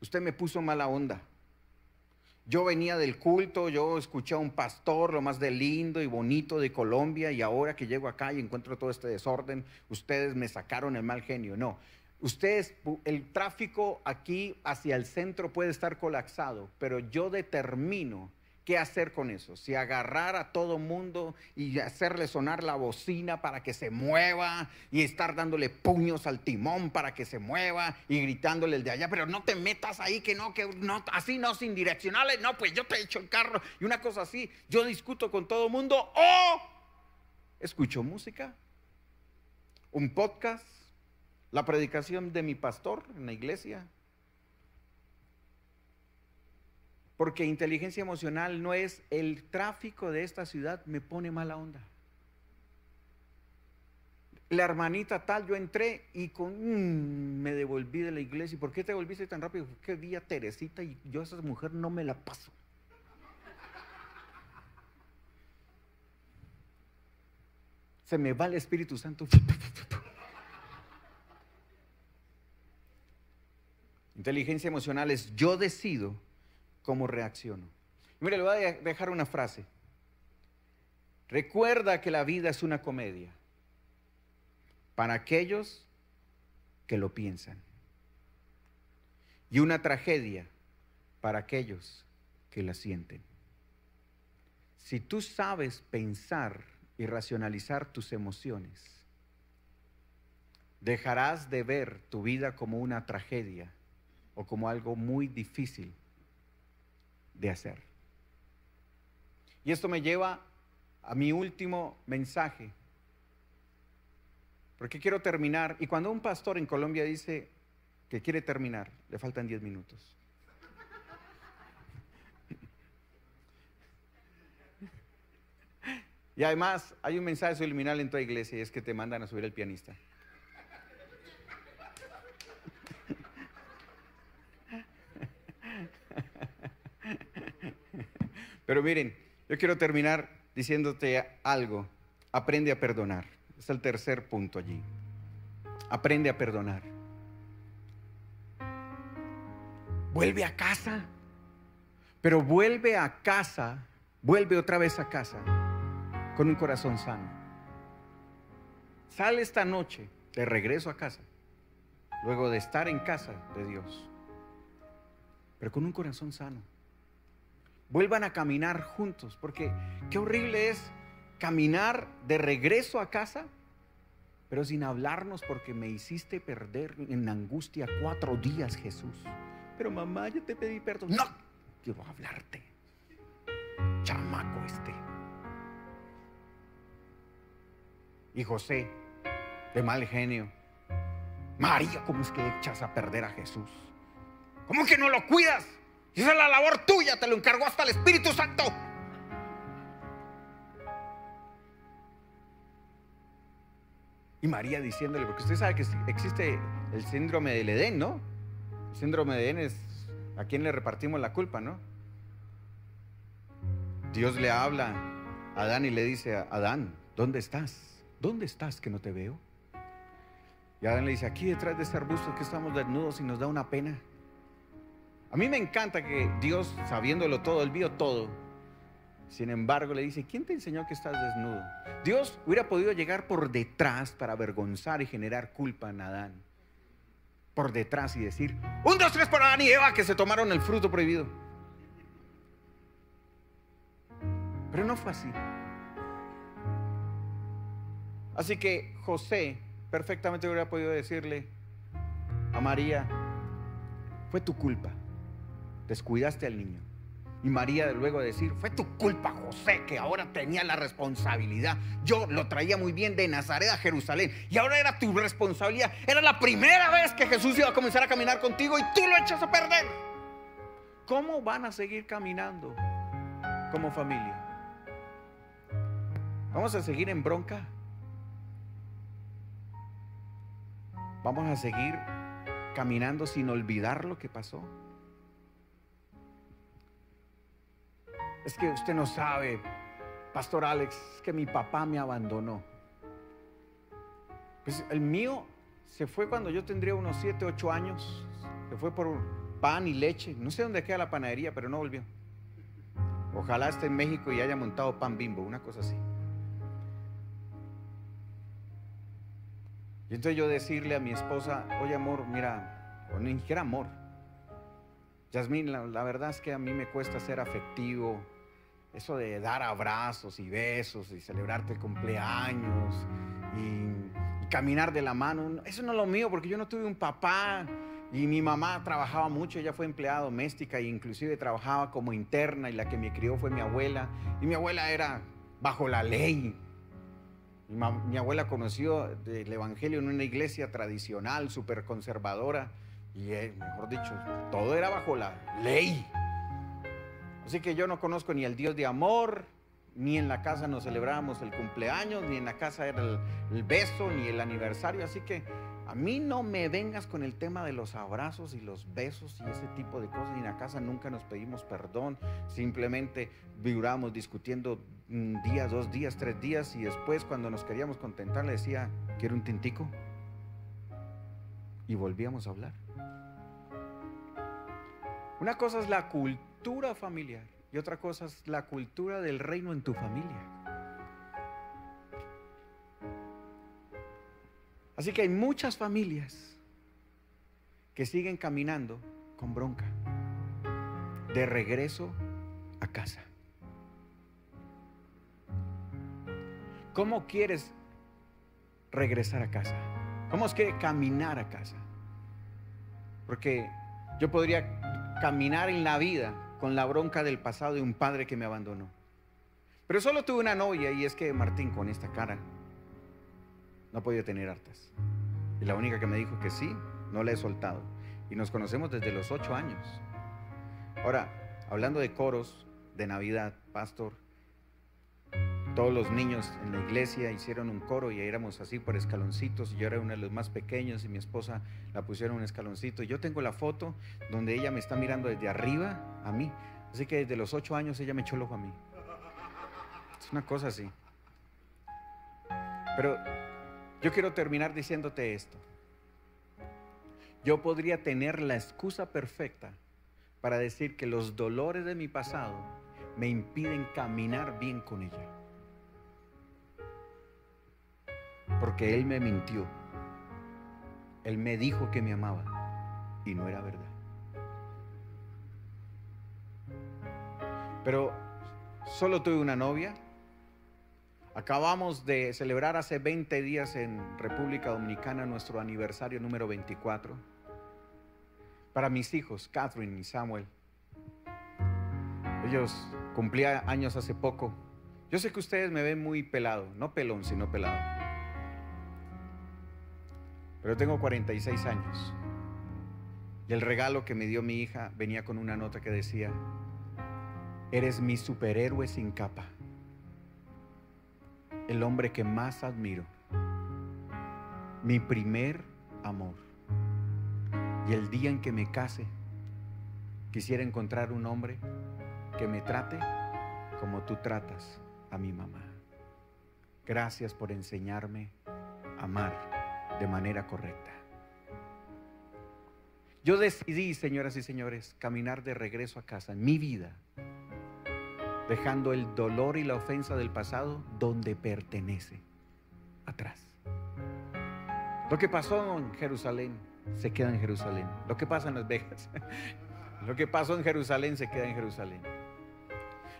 Usted me puso mala onda. Yo venía del culto, yo escuché a un pastor, lo más de lindo y bonito de Colombia, y ahora que llego acá y encuentro todo este desorden, ustedes me sacaron el mal genio. No, ustedes, el tráfico aquí hacia el centro puede estar colapsado, pero yo determino qué hacer con eso. Si agarrar a todo mundo y hacerle sonar la bocina para que se mueva y estar dándole puños al timón para que se mueva y gritándole el de allá, pero no te metas ahí que no, que no, así no, sin direccionales, no, pues yo te echo el carro y una cosa así. Yo discuto con todo mundo o escucho música, un podcast, la predicación de mi pastor en la iglesia, Porque inteligencia emocional no es el tráfico de esta ciudad me pone mala onda. La hermanita tal, yo entré y con mm, me devolví de la iglesia. ¿Y por qué te volviste tan rápido? Porque vi Teresita y yo a esa mujer no me la paso. Se me va el Espíritu Santo. Inteligencia emocional es yo decido cómo reacciono. Mire, le voy a dejar una frase. Recuerda que la vida es una comedia para aquellos que lo piensan y una tragedia para aquellos que la sienten. Si tú sabes pensar y racionalizar tus emociones, dejarás de ver tu vida como una tragedia o como algo muy difícil de hacer. Y esto me lleva a mi último mensaje, porque quiero terminar. Y cuando un pastor en Colombia dice que quiere terminar, le faltan 10 minutos. [LAUGHS] Y además hay un mensaje subliminal en toda iglesia y es que te mandan a subir el pianista. Pero miren, yo quiero terminar diciéndote algo. aprende a perdonar. Es el tercer punto allí. Aprende a perdonar. Vuelve a casa. Pero vuelve a casa, vuelve otra vez a casa con un corazón sano. Sale esta noche de regreso a casa, luego de estar en casa de Dios, pero con un corazón sano. Vuelvan a caminar juntos, porque qué horrible es caminar de regreso a casa, pero sin hablarnos porque me hiciste perder en angustia cuatro días, Jesús. Pero mamá, yo te pedí perdón. No, quiero hablarte. Chamaco este. Y José, de mal genio. María, ¿cómo es que echas a perder a Jesús? ¿Cómo que no lo cuidas? Esa es la labor tuya, te lo encargó hasta el Espíritu Santo. Y María diciéndole, porque usted sabe que existe el síndrome del Edén, ¿no? El síndrome de Edén es a quién le repartimos la culpa, ¿no? Dios le habla a Adán y le dice, Adán, ¿dónde estás? ¿Dónde estás que no te veo? Y Adán le dice, aquí detrás de este arbusto que estamos desnudos y nos da una pena. A mí me encanta que Dios, sabiéndolo todo, él vio todo. Sin embargo, le dice, ¿quién te enseñó que estás desnudo? Dios hubiera podido llegar por detrás para avergonzar y generar culpa en Adán. Por detrás y decir, un, dos, tres por Adán y Eva que se tomaron el fruto prohibido. Pero no fue así. Así que José perfectamente hubiera podido decirle a María, fue tu culpa, descuidaste al niño. Y María luego decir, fue tu culpa, José, que ahora tenía la responsabilidad. Yo lo traía muy bien de Nazaret a Jerusalén. Y ahora era tu responsabilidad. Era la primera vez que Jesús iba a comenzar a caminar contigo y tú lo echas a perder. ¿Cómo van a seguir caminando como familia? ¿Vamos a seguir en bronca? ¿Vamos a seguir caminando sin olvidar lo que pasó? Es que usted no sabe, Pastor Alex, que mi papá me abandonó. Pues el mío se fue cuando yo tendría unos 7, 8 años. Se fue por pan y leche. No sé dónde queda la panadería, pero no volvió. Ojalá esté en México y haya montado pan bimbo, una cosa así. Y entonces yo decirle a mi esposa, oye amor, mira, o ni siquiera amor. Yasmín, la, verdad es que a mí me cuesta ser afectivo. Eso de dar abrazos y besos y celebrarte el cumpleaños y, y caminar de la mano, eso no es lo mío porque yo no tuve un papá y mi mamá trabajaba mucho, ella fue empleada doméstica e inclusive trabajaba como interna y la que me crió fue mi abuela. Y mi abuela era bajo la ley, mi, mi, abuela conoció el Evangelio en una iglesia tradicional, súper conservadora, y eh, mejor dicho, todo era bajo la ley. Así que yo no conozco ni el Dios de amor, ni en la casa nos celebrábamos el cumpleaños, ni en la casa era el, beso, ni el aniversario. Así que a mí no me vengas con el tema de los abrazos y los besos y ese tipo de cosas. Y en la casa nunca nos pedimos perdón. Simplemente duramos discutiendo un día, dos días, tres días. Y después cuando nos queríamos contentar le decía, ¿quiero un tintico? Y volvíamos a hablar. Una cosa es la cultura familiar y otra cosa es la cultura del reino en tu familia. Así que hay muchas familias que siguen caminando con bronca de regreso a casa. ¿Cómo quieres regresar a casa? ¿Cómo quieres caminar a casa? Porque yo podría caminar en la vida con la bronca del pasado de un padre que me abandonó. Pero solo tuve una novia y es que Martín con esta cara no podido tener hartas. Y la única que me dijo que sí, no la he soltado. Y nos conocemos desde los ocho años. Ahora, hablando de coros de Navidad, pastor, todos los niños en la iglesia hicieron un coro y éramos así por escaloncitos. Y yo era uno de los más pequeños y mi esposa la pusieron un escaloncito. Yo tengo la foto donde ella me está mirando desde arriba a mí. Así que desde los ocho años ella me echó el ojo a mí. Es una cosa así. Pero yo quiero terminar diciéndote esto. Yo podría tener la excusa perfecta para decir que los dolores de mi pasado me impiden caminar bien con ella. Porque Él me mintió. Él me dijo que me amaba y no era verdad. Pero solo tuve una novia. Acabamos de celebrar hace 20 días en República Dominicana nuestro aniversario número 24. Para mis hijos, Catherine y Samuel. Ellos cumplían años hace poco. Yo sé que ustedes me ven muy pelado, no pelón, sino pelado. Pero tengo 46 años. Y el regalo que me dio mi hija venía con una nota que decía, Eres mi superhéroe sin capa. El hombre que más admiro. Mi primer amor. Y el día en que me case, quisiera encontrar un hombre que me trate como tú tratas a mi mamá. Gracias por enseñarme a amar de manera correcta. Yo decidí, señoras y señores, caminar de regreso a casa mi vida dejando el dolor y la ofensa del pasado donde pertenece, atrás. Lo que pasó en Jerusalén se queda en Jerusalén. Lo que pasa en Las Vegas, [LAUGHS] lo que pasó en Jerusalén se queda en Jerusalén.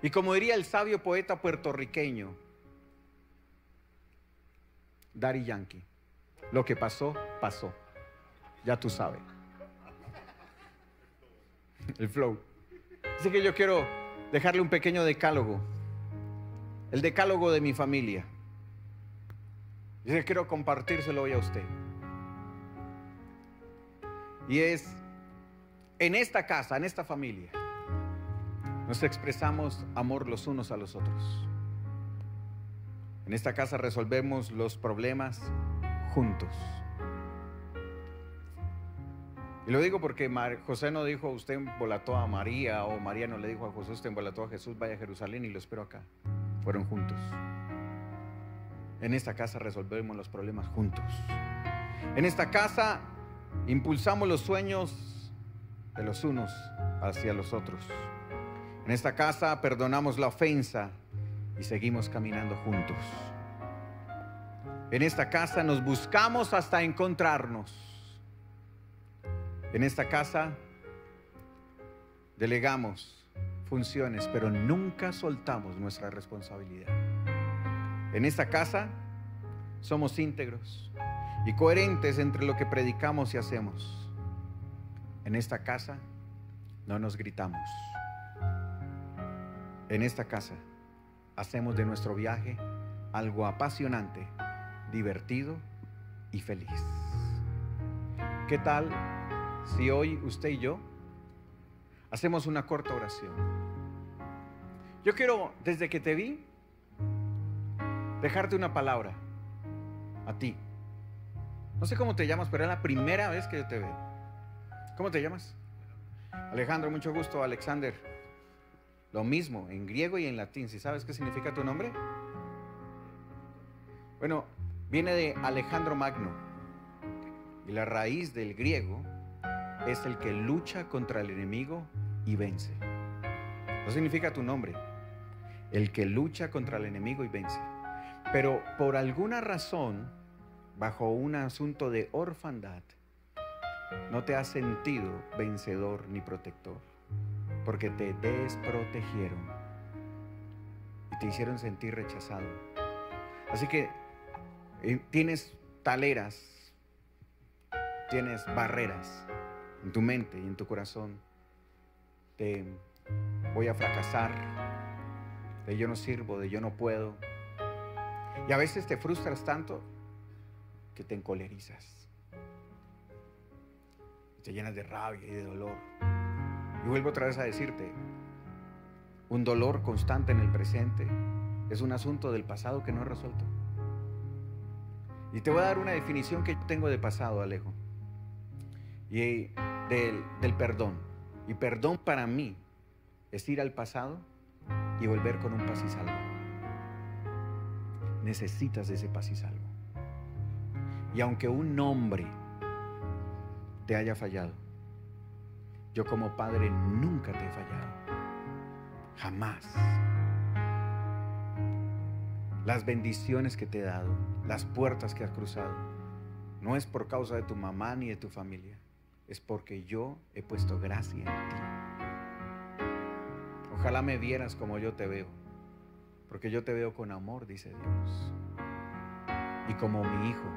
Y como diría el sabio poeta puertorriqueño, Dari Yankee, lo que pasó, pasó. Ya tú sabes. El flow. Así que yo quiero dejarle un pequeño decálogo. El decálogo de mi familia. Y quiero compartírselo hoy a usted. Y es, en esta casa, en esta familia, nos expresamos amor los unos a los otros. En esta casa resolvemos los problemas juntos. Y lo digo porque José no dijo, usted embolató a María, o María no le dijo a José, usted embolató a Jesús, vaya a Jerusalén y lo espero acá. Fueron juntos. En esta casa resolvemos los problemas juntos. En esta casa impulsamos los sueños de los unos hacia los otros. En esta casa perdonamos la ofensa y seguimos caminando juntos. En esta casa nos buscamos hasta encontrarnos. En esta casa delegamos funciones, pero nunca soltamos nuestra responsabilidad. En esta casa somos íntegros y coherentes entre lo que predicamos y hacemos. En esta casa no nos gritamos. En esta casa hacemos de nuestro viaje algo apasionante, divertido y feliz. ¿Qué tal si hoy usted y yo hacemos una corta oración. Yo quiero, desde que te vi, dejarte una palabra a ti. No sé cómo te llamas, pero es la primera vez que yo te veo. ¿Cómo te llamas? Alejandro, mucho gusto, Alexander. Lo mismo, en griego y en latín. ¿Si sabes qué significa tu nombre? Bueno, viene de Alejandro Magno. Y la raíz del griego es el que lucha contra el enemigo y vence. No significa tu nombre. El que lucha contra el enemigo y vence. Pero por alguna razón, bajo un asunto de orfandad, no te has sentido vencedor ni protector. Porque te desprotegieron. Y te hicieron sentir rechazado. Así que tienes taleras, tienes barreras en tu mente y en tu corazón de voy a fracasar, de yo no sirvo, de yo no puedo. Y a veces te frustras tanto que te encolerizas. Te llenas de rabia y de dolor. Y vuelvo otra vez a decirte, un dolor constante en el presente es un asunto del pasado que no he resuelto. Y te voy a dar una definición que yo tengo de pasado, Alejo. Y del, perdón. Y perdón para mí es ir al pasado y volver con un paz y salvo. Necesitas ese paz y salvo. Y aunque un hombre te haya fallado, yo como padre nunca te he fallado. Jamás. Las bendiciones que te he dado, las puertas que has cruzado, no es por causa de tu mamá ni de tu familia, es porque yo he puesto gracia en ti. Ojalá me vieras como yo te veo, porque yo te veo con amor, dice Dios, y como mi hijo.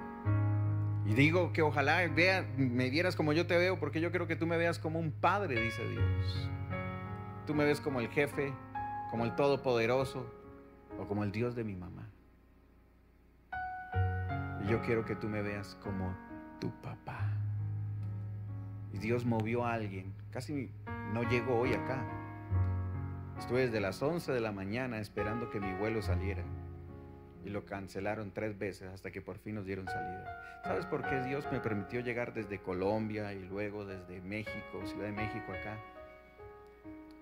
Y digo que ojalá vea, me vieras como yo te veo, porque yo quiero que tú me veas como un padre, dice Dios. Tú me ves como el jefe, como el todopoderoso o como el Dios de mi mamá. Y yo quiero que tú me veas como tu papá. Y Dios movió a alguien. Casi no llego hoy acá. Estuve desde las 11 de la mañana esperando que mi vuelo saliera. Y lo cancelaron tres veces hasta que por fin nos dieron salida. ¿Sabes por qué Dios me permitió llegar desde Colombia y luego desde México, Ciudad de México acá?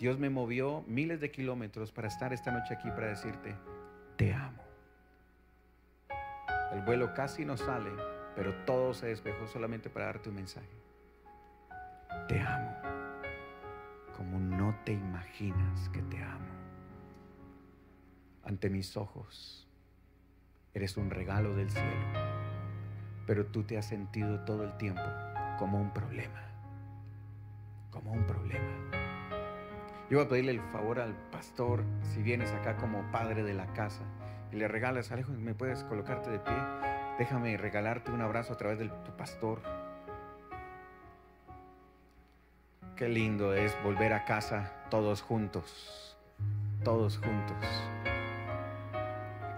Dios me movió miles de kilómetros para estar esta noche aquí para decirte, te amo. El vuelo casi no sale, pero todo se despejó solamente para darte un mensaje. Te amo, como no te imaginas que te amo. Ante mis ojos, eres un regalo del cielo, pero tú te has sentido todo el tiempo como un problema, como un problema. Yo voy a pedirle el favor al pastor, si vienes acá como padre de la casa y le regalas, Alejo, ¿me puedes colocarte de pie? Déjame regalarte un abrazo a través de tu pastor. Qué lindo es volver a casa todos juntos, todos juntos,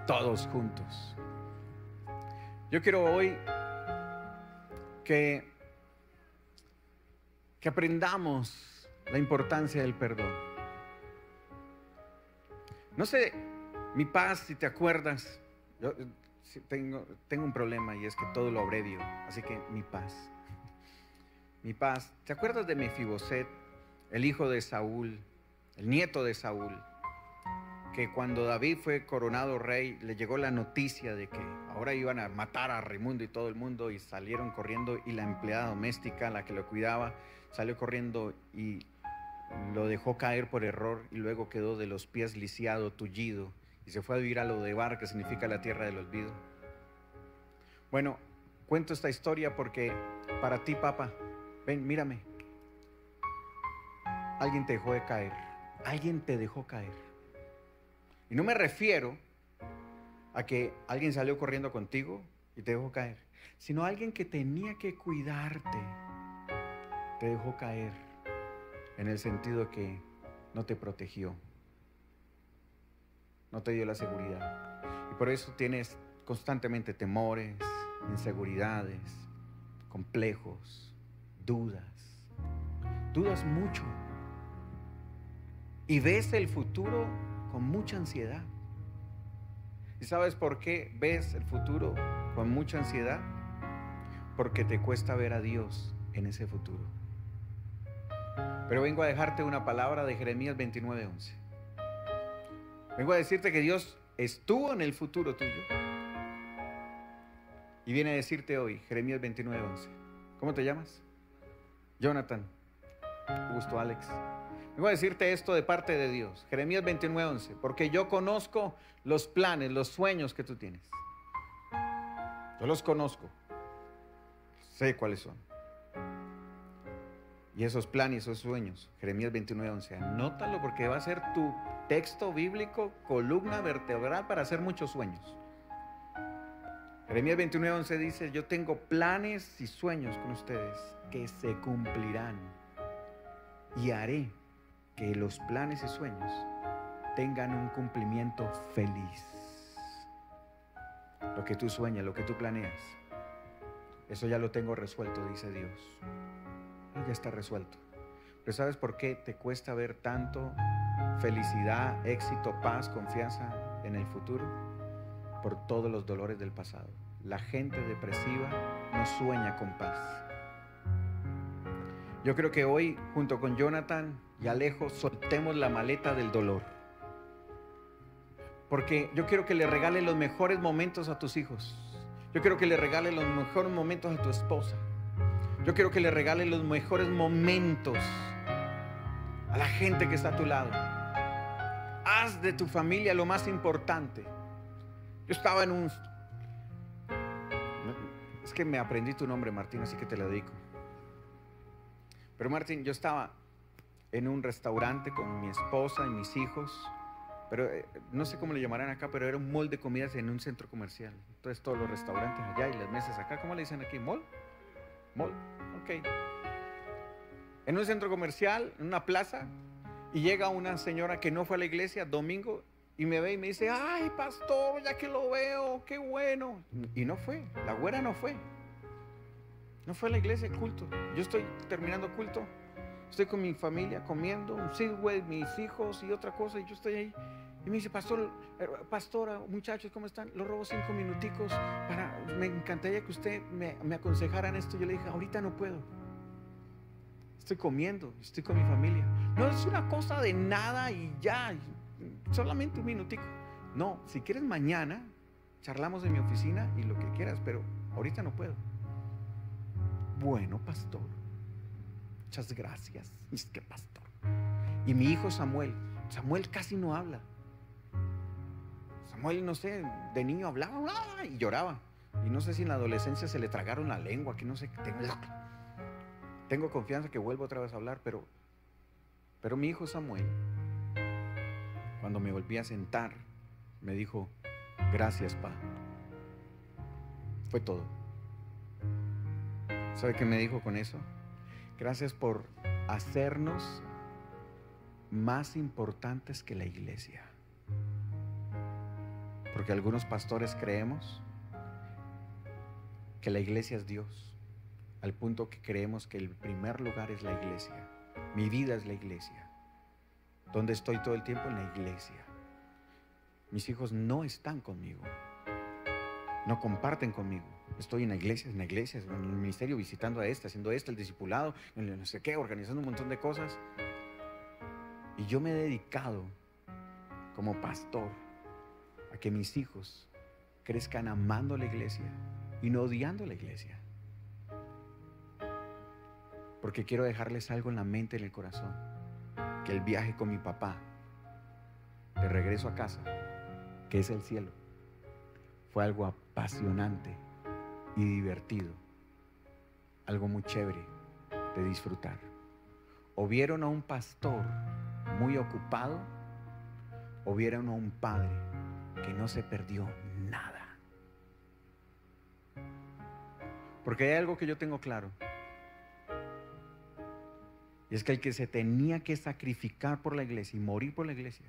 todos juntos. Yo quiero hoy que, que aprendamos la importancia del perdón. No sé, mi paz, si te acuerdas, yo tengo, tengo un problema y es que todo lo abrevio, así que mi paz mi paz. ¿Te acuerdas de Mefiboset, el hijo de Saúl, el nieto de Saúl? Que cuando David fue coronado rey, le llegó la noticia de que ahora iban a matar a Raimundo y todo el mundo y salieron corriendo y la empleada doméstica, la que lo cuidaba, salió corriendo y lo dejó caer por error y luego quedó de los pies lisiado, tullido y se fue a vivir a lo de Bar, que significa la tierra del olvido. Bueno, cuento esta historia porque para ti, papá, ven, mírame. Alguien te dejó de caer. Alguien te dejó caer. Y no me refiero a que alguien salió corriendo contigo y te dejó caer, sino alguien que tenía que cuidarte, te dejó caer en el sentido que no te protegió, no te dio la seguridad. Y por eso tienes constantemente temores, inseguridades, complejos, dudas. Dudas mucho. Y ves el futuro con mucha ansiedad. ¿Y sabes por qué ves el futuro con mucha ansiedad? Porque te cuesta ver a Dios en ese futuro. Pero vengo a dejarte una palabra de Jeremías 29:11. Vengo a decirte que Dios estuvo en el futuro tuyo. Y viene a decirte hoy, Jeremías 29:11. ¿Cómo te llamas? Jonathan. Gusto, Alex. Vengo a decirte esto de parte de Dios. Jeremías 29:11. Porque yo conozco los planes, los sueños que tú tienes. Yo los conozco. Sé cuáles son. Y esos planes, esos sueños, Jeremías 29:11, anótalo porque va a ser tu texto bíblico, columna vertebral para hacer muchos sueños. Jeremías 29:11 dice, yo tengo planes y sueños con ustedes que se cumplirán y haré que los planes y sueños tengan un cumplimiento feliz. Lo que tú sueñas, lo que tú planeas, eso ya lo tengo resuelto, dice Dios. Ya está resuelto. Pero ¿sabes por qué te cuesta ver tanto felicidad, éxito, paz, confianza en el futuro? Por todos los dolores del pasado. La gente depresiva no sueña con paz. Yo creo que hoy, junto con Jonathan y Alejo, soltemos la maleta del dolor. Porque yo quiero que le regales los mejores momentos a tus hijos. Yo quiero que le regales los mejores momentos a tu esposa. Yo quiero que le regales los mejores momentos a la gente que está a tu lado. Haz de tu familia lo más importante. Yo estaba en un... Es que me aprendí tu nombre, Martín, así que te lo dedico. Pero Martín, yo estaba en un restaurante con mi esposa y mis hijos, pero eh, no sé cómo le llamarán acá, pero era un mall de comidas en un centro comercial. Entonces todos los restaurantes allá y las mesas acá, ¿cómo le dicen aquí? ¿Mall? ¿Mall? Ok. En un centro comercial, en una plaza, y llega una señora que no fue a la iglesia domingo y me ve y me dice, ay, pastor, ya que lo veo, qué bueno. Y no fue, la güera no fue. No fue a la iglesia el culto. Yo estoy terminando culto. Estoy con mi familia comiendo, un güey, mis hijos y otra cosa, y yo estoy ahí. Y me dice, pastor, eh, pastora, muchachos, ¿cómo están? Lo robo cinco minuticos para, me encantaría que usted me, me aconsejaran esto. Yo le dije, ahorita no puedo. Estoy comiendo, estoy con mi familia. No es una cosa de nada y ya, solamente un minutico. No, si quieres mañana, charlamos en mi oficina y lo que quieras, pero ahorita no puedo. Bueno, pastor. Muchas gracias. Es pastor. Y mi hijo Samuel. Samuel casi no habla. Samuel, no sé, de niño hablaba y lloraba. Y no sé si en la adolescencia se le tragaron la lengua, que no sé. Tengo, confianza que vuelvo otra vez a hablar, pero, pero mi hijo Samuel, cuando me volví a sentar, me dijo, gracias, pa. Fue todo. ¿Sabe qué me dijo con eso? Gracias por hacernos más importantes que la iglesia. Porque algunos pastores creemos que la iglesia es Dios, al punto que creemos que el primer lugar es la iglesia. Mi vida es la iglesia. Donde estoy todo el tiempo? En la iglesia. Mis hijos no están conmigo. No comparten conmigo. Estoy en la iglesia, en la iglesia, en el ministerio visitando a este, haciendo esto, el discipulado, no sé qué, organizando un montón de cosas. Y yo me he dedicado como pastor a que mis hijos crezcan amando la iglesia y no odiando la iglesia. Porque quiero dejarles algo en la mente, en el corazón. Que el viaje con mi papá, de regreso a casa, que es el cielo, fue algo apasionante y divertido. Algo muy chévere de disfrutar. O vieron a un pastor muy ocupado, o vieron a un padre que no se perdió nada. Porque hay algo que yo tengo claro. Y es que el que se tenía que sacrificar por la iglesia y morir por la iglesia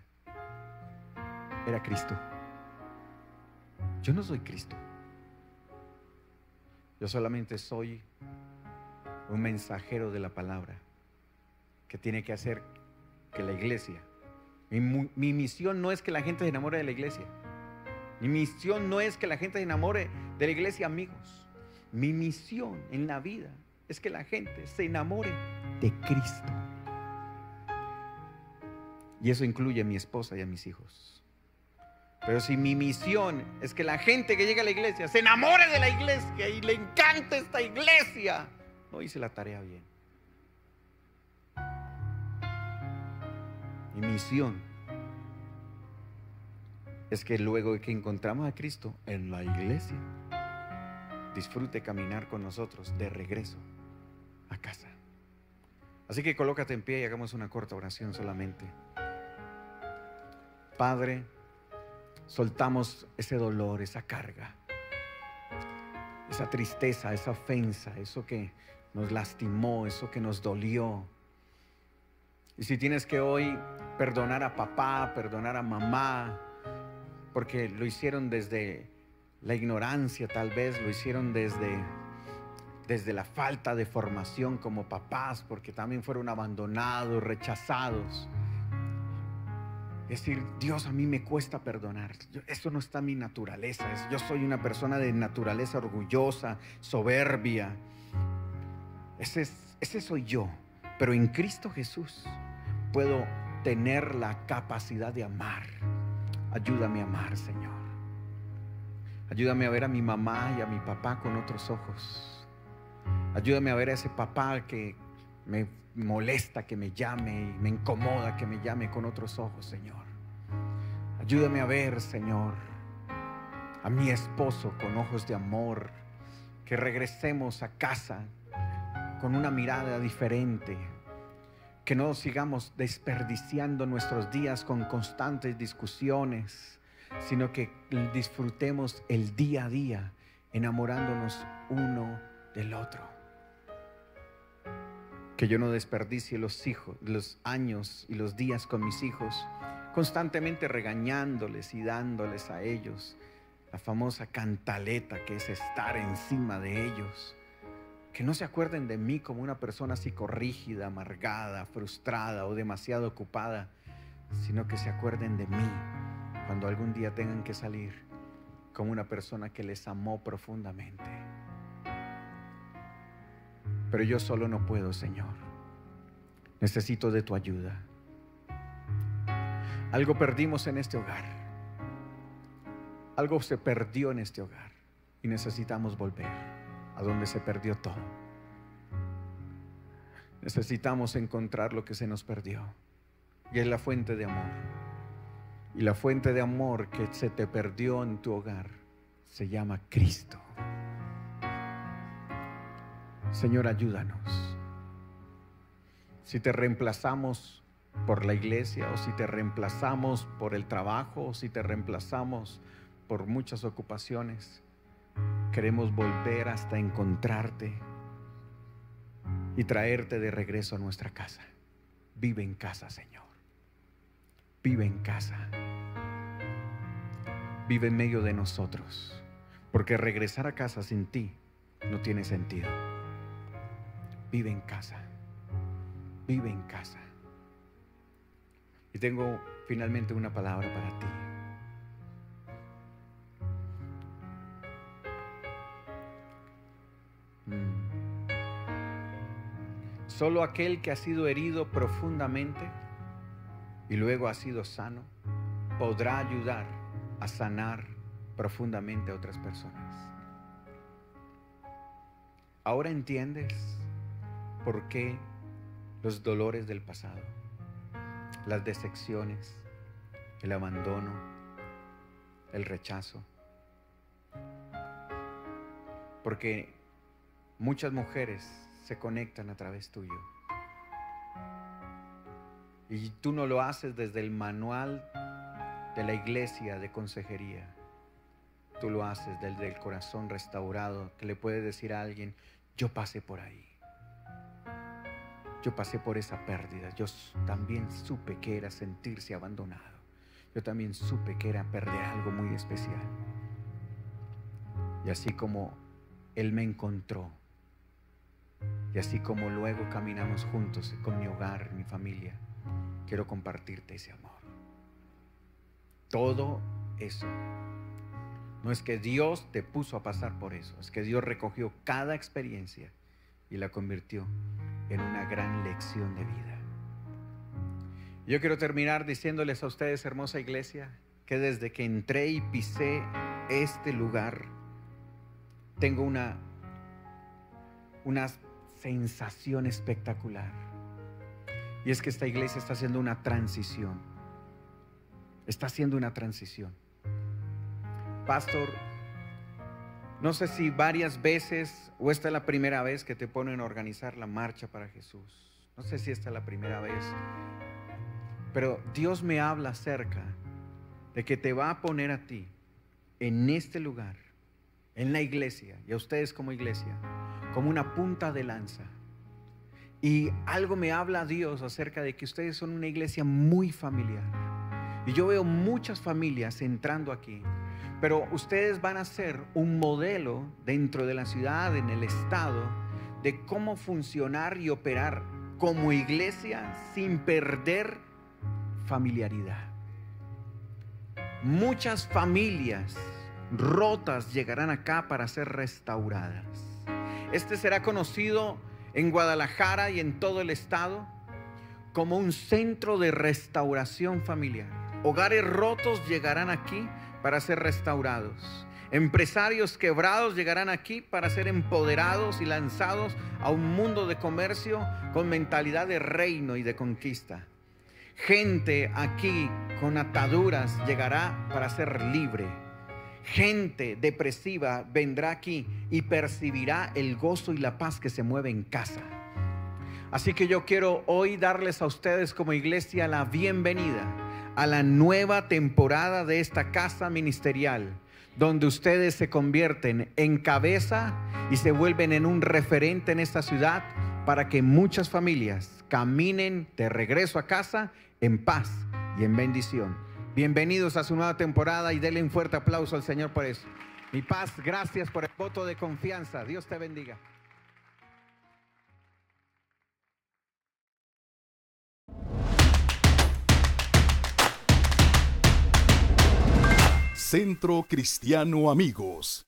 era Cristo. Yo no soy Cristo. Yo solamente soy un mensajero de la palabra que tiene que hacer que la iglesia, mi, misión no es que la gente se enamore de la iglesia. Mi misión no es que la gente se enamore de la iglesia, amigos. Mi misión en la vida es que la gente se enamore de Cristo. Y eso incluye a mi esposa y a mis hijos. Pero si mi misión es que la gente que llega a la iglesia se enamore de la iglesia y le encante esta iglesia, no hice la tarea bien. Mi misión es que luego que encontramos a Cristo en la iglesia, disfrute caminar con nosotros de regreso a casa. Así que colócate en pie y hagamos una corta oración solamente. Padre, soltamos ese dolor, esa carga, esa tristeza, esa ofensa, eso que nos lastimó, eso que nos dolió. Y si tienes que hoy perdonar a papá, perdonar a mamá, porque lo hicieron desde la ignorancia tal vez, lo hicieron desde, desde la falta de formación como papás, porque también fueron abandonados, rechazados. Es decir, Dios a mí me cuesta perdonar. Eso no está en mi naturaleza. Yo soy una persona de naturaleza orgullosa, soberbia. Ese, ese soy yo. Pero en Cristo Jesús puedo tener la capacidad de amar. Ayúdame a amar, Señor. Ayúdame a ver a mi mamá y a mi papá con otros ojos. Ayúdame a ver a ese papá que me molesta que me llame y me incomoda que me llame con otros ojos, Señor. Ayúdame a ver, Señor, a mi esposo con ojos de amor, que regresemos a casa con una mirada diferente, que no sigamos desperdiciando nuestros días con constantes discusiones, sino que disfrutemos el día a día enamorándonos uno del otro. Que yo no desperdicie los hijos, los años y los días con mis hijos, constantemente regañándoles y dándoles a ellos la famosa cantaleta que es estar encima de ellos. Que no se acuerden de mí como una persona psicorrígida, amargada, frustrada o demasiado ocupada, sino que se acuerden de mí cuando algún día tengan que salir como una persona que les amó profundamente. Pero yo solo no puedo, Señor. Necesito de tu ayuda. Algo perdimos en este hogar. Algo se perdió en este hogar y necesitamos volver a donde se perdió todo. Necesitamos encontrar lo que se nos perdió y es la fuente de amor. Y la fuente de amor que se te perdió en tu hogar se llama Cristo. Señor, ayúdanos. Si te reemplazamos por la iglesia o si te reemplazamos por el trabajo o si te reemplazamos por muchas ocupaciones. Queremos volver hasta encontrarte y traerte de regreso a nuestra casa. Vive en casa, Señor. Vive en casa. Vive en medio de nosotros. Porque regresar a casa sin ti no tiene sentido. Vive en casa. Vive en casa. Y tengo finalmente una palabra para ti. Solo aquel que ha sido herido profundamente y luego ha sido sano podrá ayudar a sanar profundamente a otras personas. Ahora entiendes por qué los dolores del pasado, las decepciones, el abandono, el rechazo. Porque muchas mujeres se conectan a través tuyo. Y tú no lo haces desde el manual de la iglesia de consejería. Tú lo haces desde el corazón restaurado que le puede decir a alguien, yo pasé por ahí. Yo pasé por esa pérdida. Yo también supe que era sentirse abandonado. Yo también supe que era perder algo muy especial. Y así como Él me encontró, y así como luego caminamos juntos con mi hogar, mi familia, quiero compartirte ese amor. Todo eso. No es que Dios te puso a pasar por eso, es que Dios recogió cada experiencia y la convirtió en una gran lección de vida. Yo quiero terminar diciéndoles a ustedes, hermosa iglesia, que desde que entré y pisé este lugar, tengo una, unas sensación espectacular. Y es que esta iglesia está haciendo una transición. Está haciendo una transición. Pastor, no sé si varias veces o esta es la primera vez que te ponen a organizar la marcha para Jesús. No sé si esta es la primera vez. Pero Dios me habla acerca de que te va a poner a ti en este lugar, en la iglesia y a ustedes como iglesia, como una punta de lanza. Y algo me habla Dios acerca de que ustedes son una iglesia muy familiar. Y yo veo muchas familias entrando aquí. Pero ustedes van a ser un modelo dentro de la ciudad, en el estado, de cómo funcionar y operar como iglesia sin perder familiaridad. Muchas familias rotas llegarán acá para ser restauradas. Este será conocido en Guadalajara y en todo el estado como un centro de restauración familiar. Hogares rotos llegarán aquí para ser restaurados. Empresarios quebrados llegarán aquí para ser empoderados y lanzados a un mundo de comercio con mentalidad de reino y de conquista. Gente aquí con ataduras llegará para ser libre. Gente depresiva vendrá aquí y percibirá el gozo y la paz que se mueve en casa. Así que yo quiero hoy darles a ustedes como iglesia la bienvenida a la nueva temporada de esta casa ministerial, donde ustedes se convierten en cabeza y se vuelven en un referente en esta ciudad para que muchas familias caminen de regreso a casa en paz y en bendición. Bienvenidos a su nueva temporada y denle un fuerte aplauso al Señor por eso. Mi paz, gracias por el voto de confianza. Dios te bendiga. Centro Cristiano Amigos.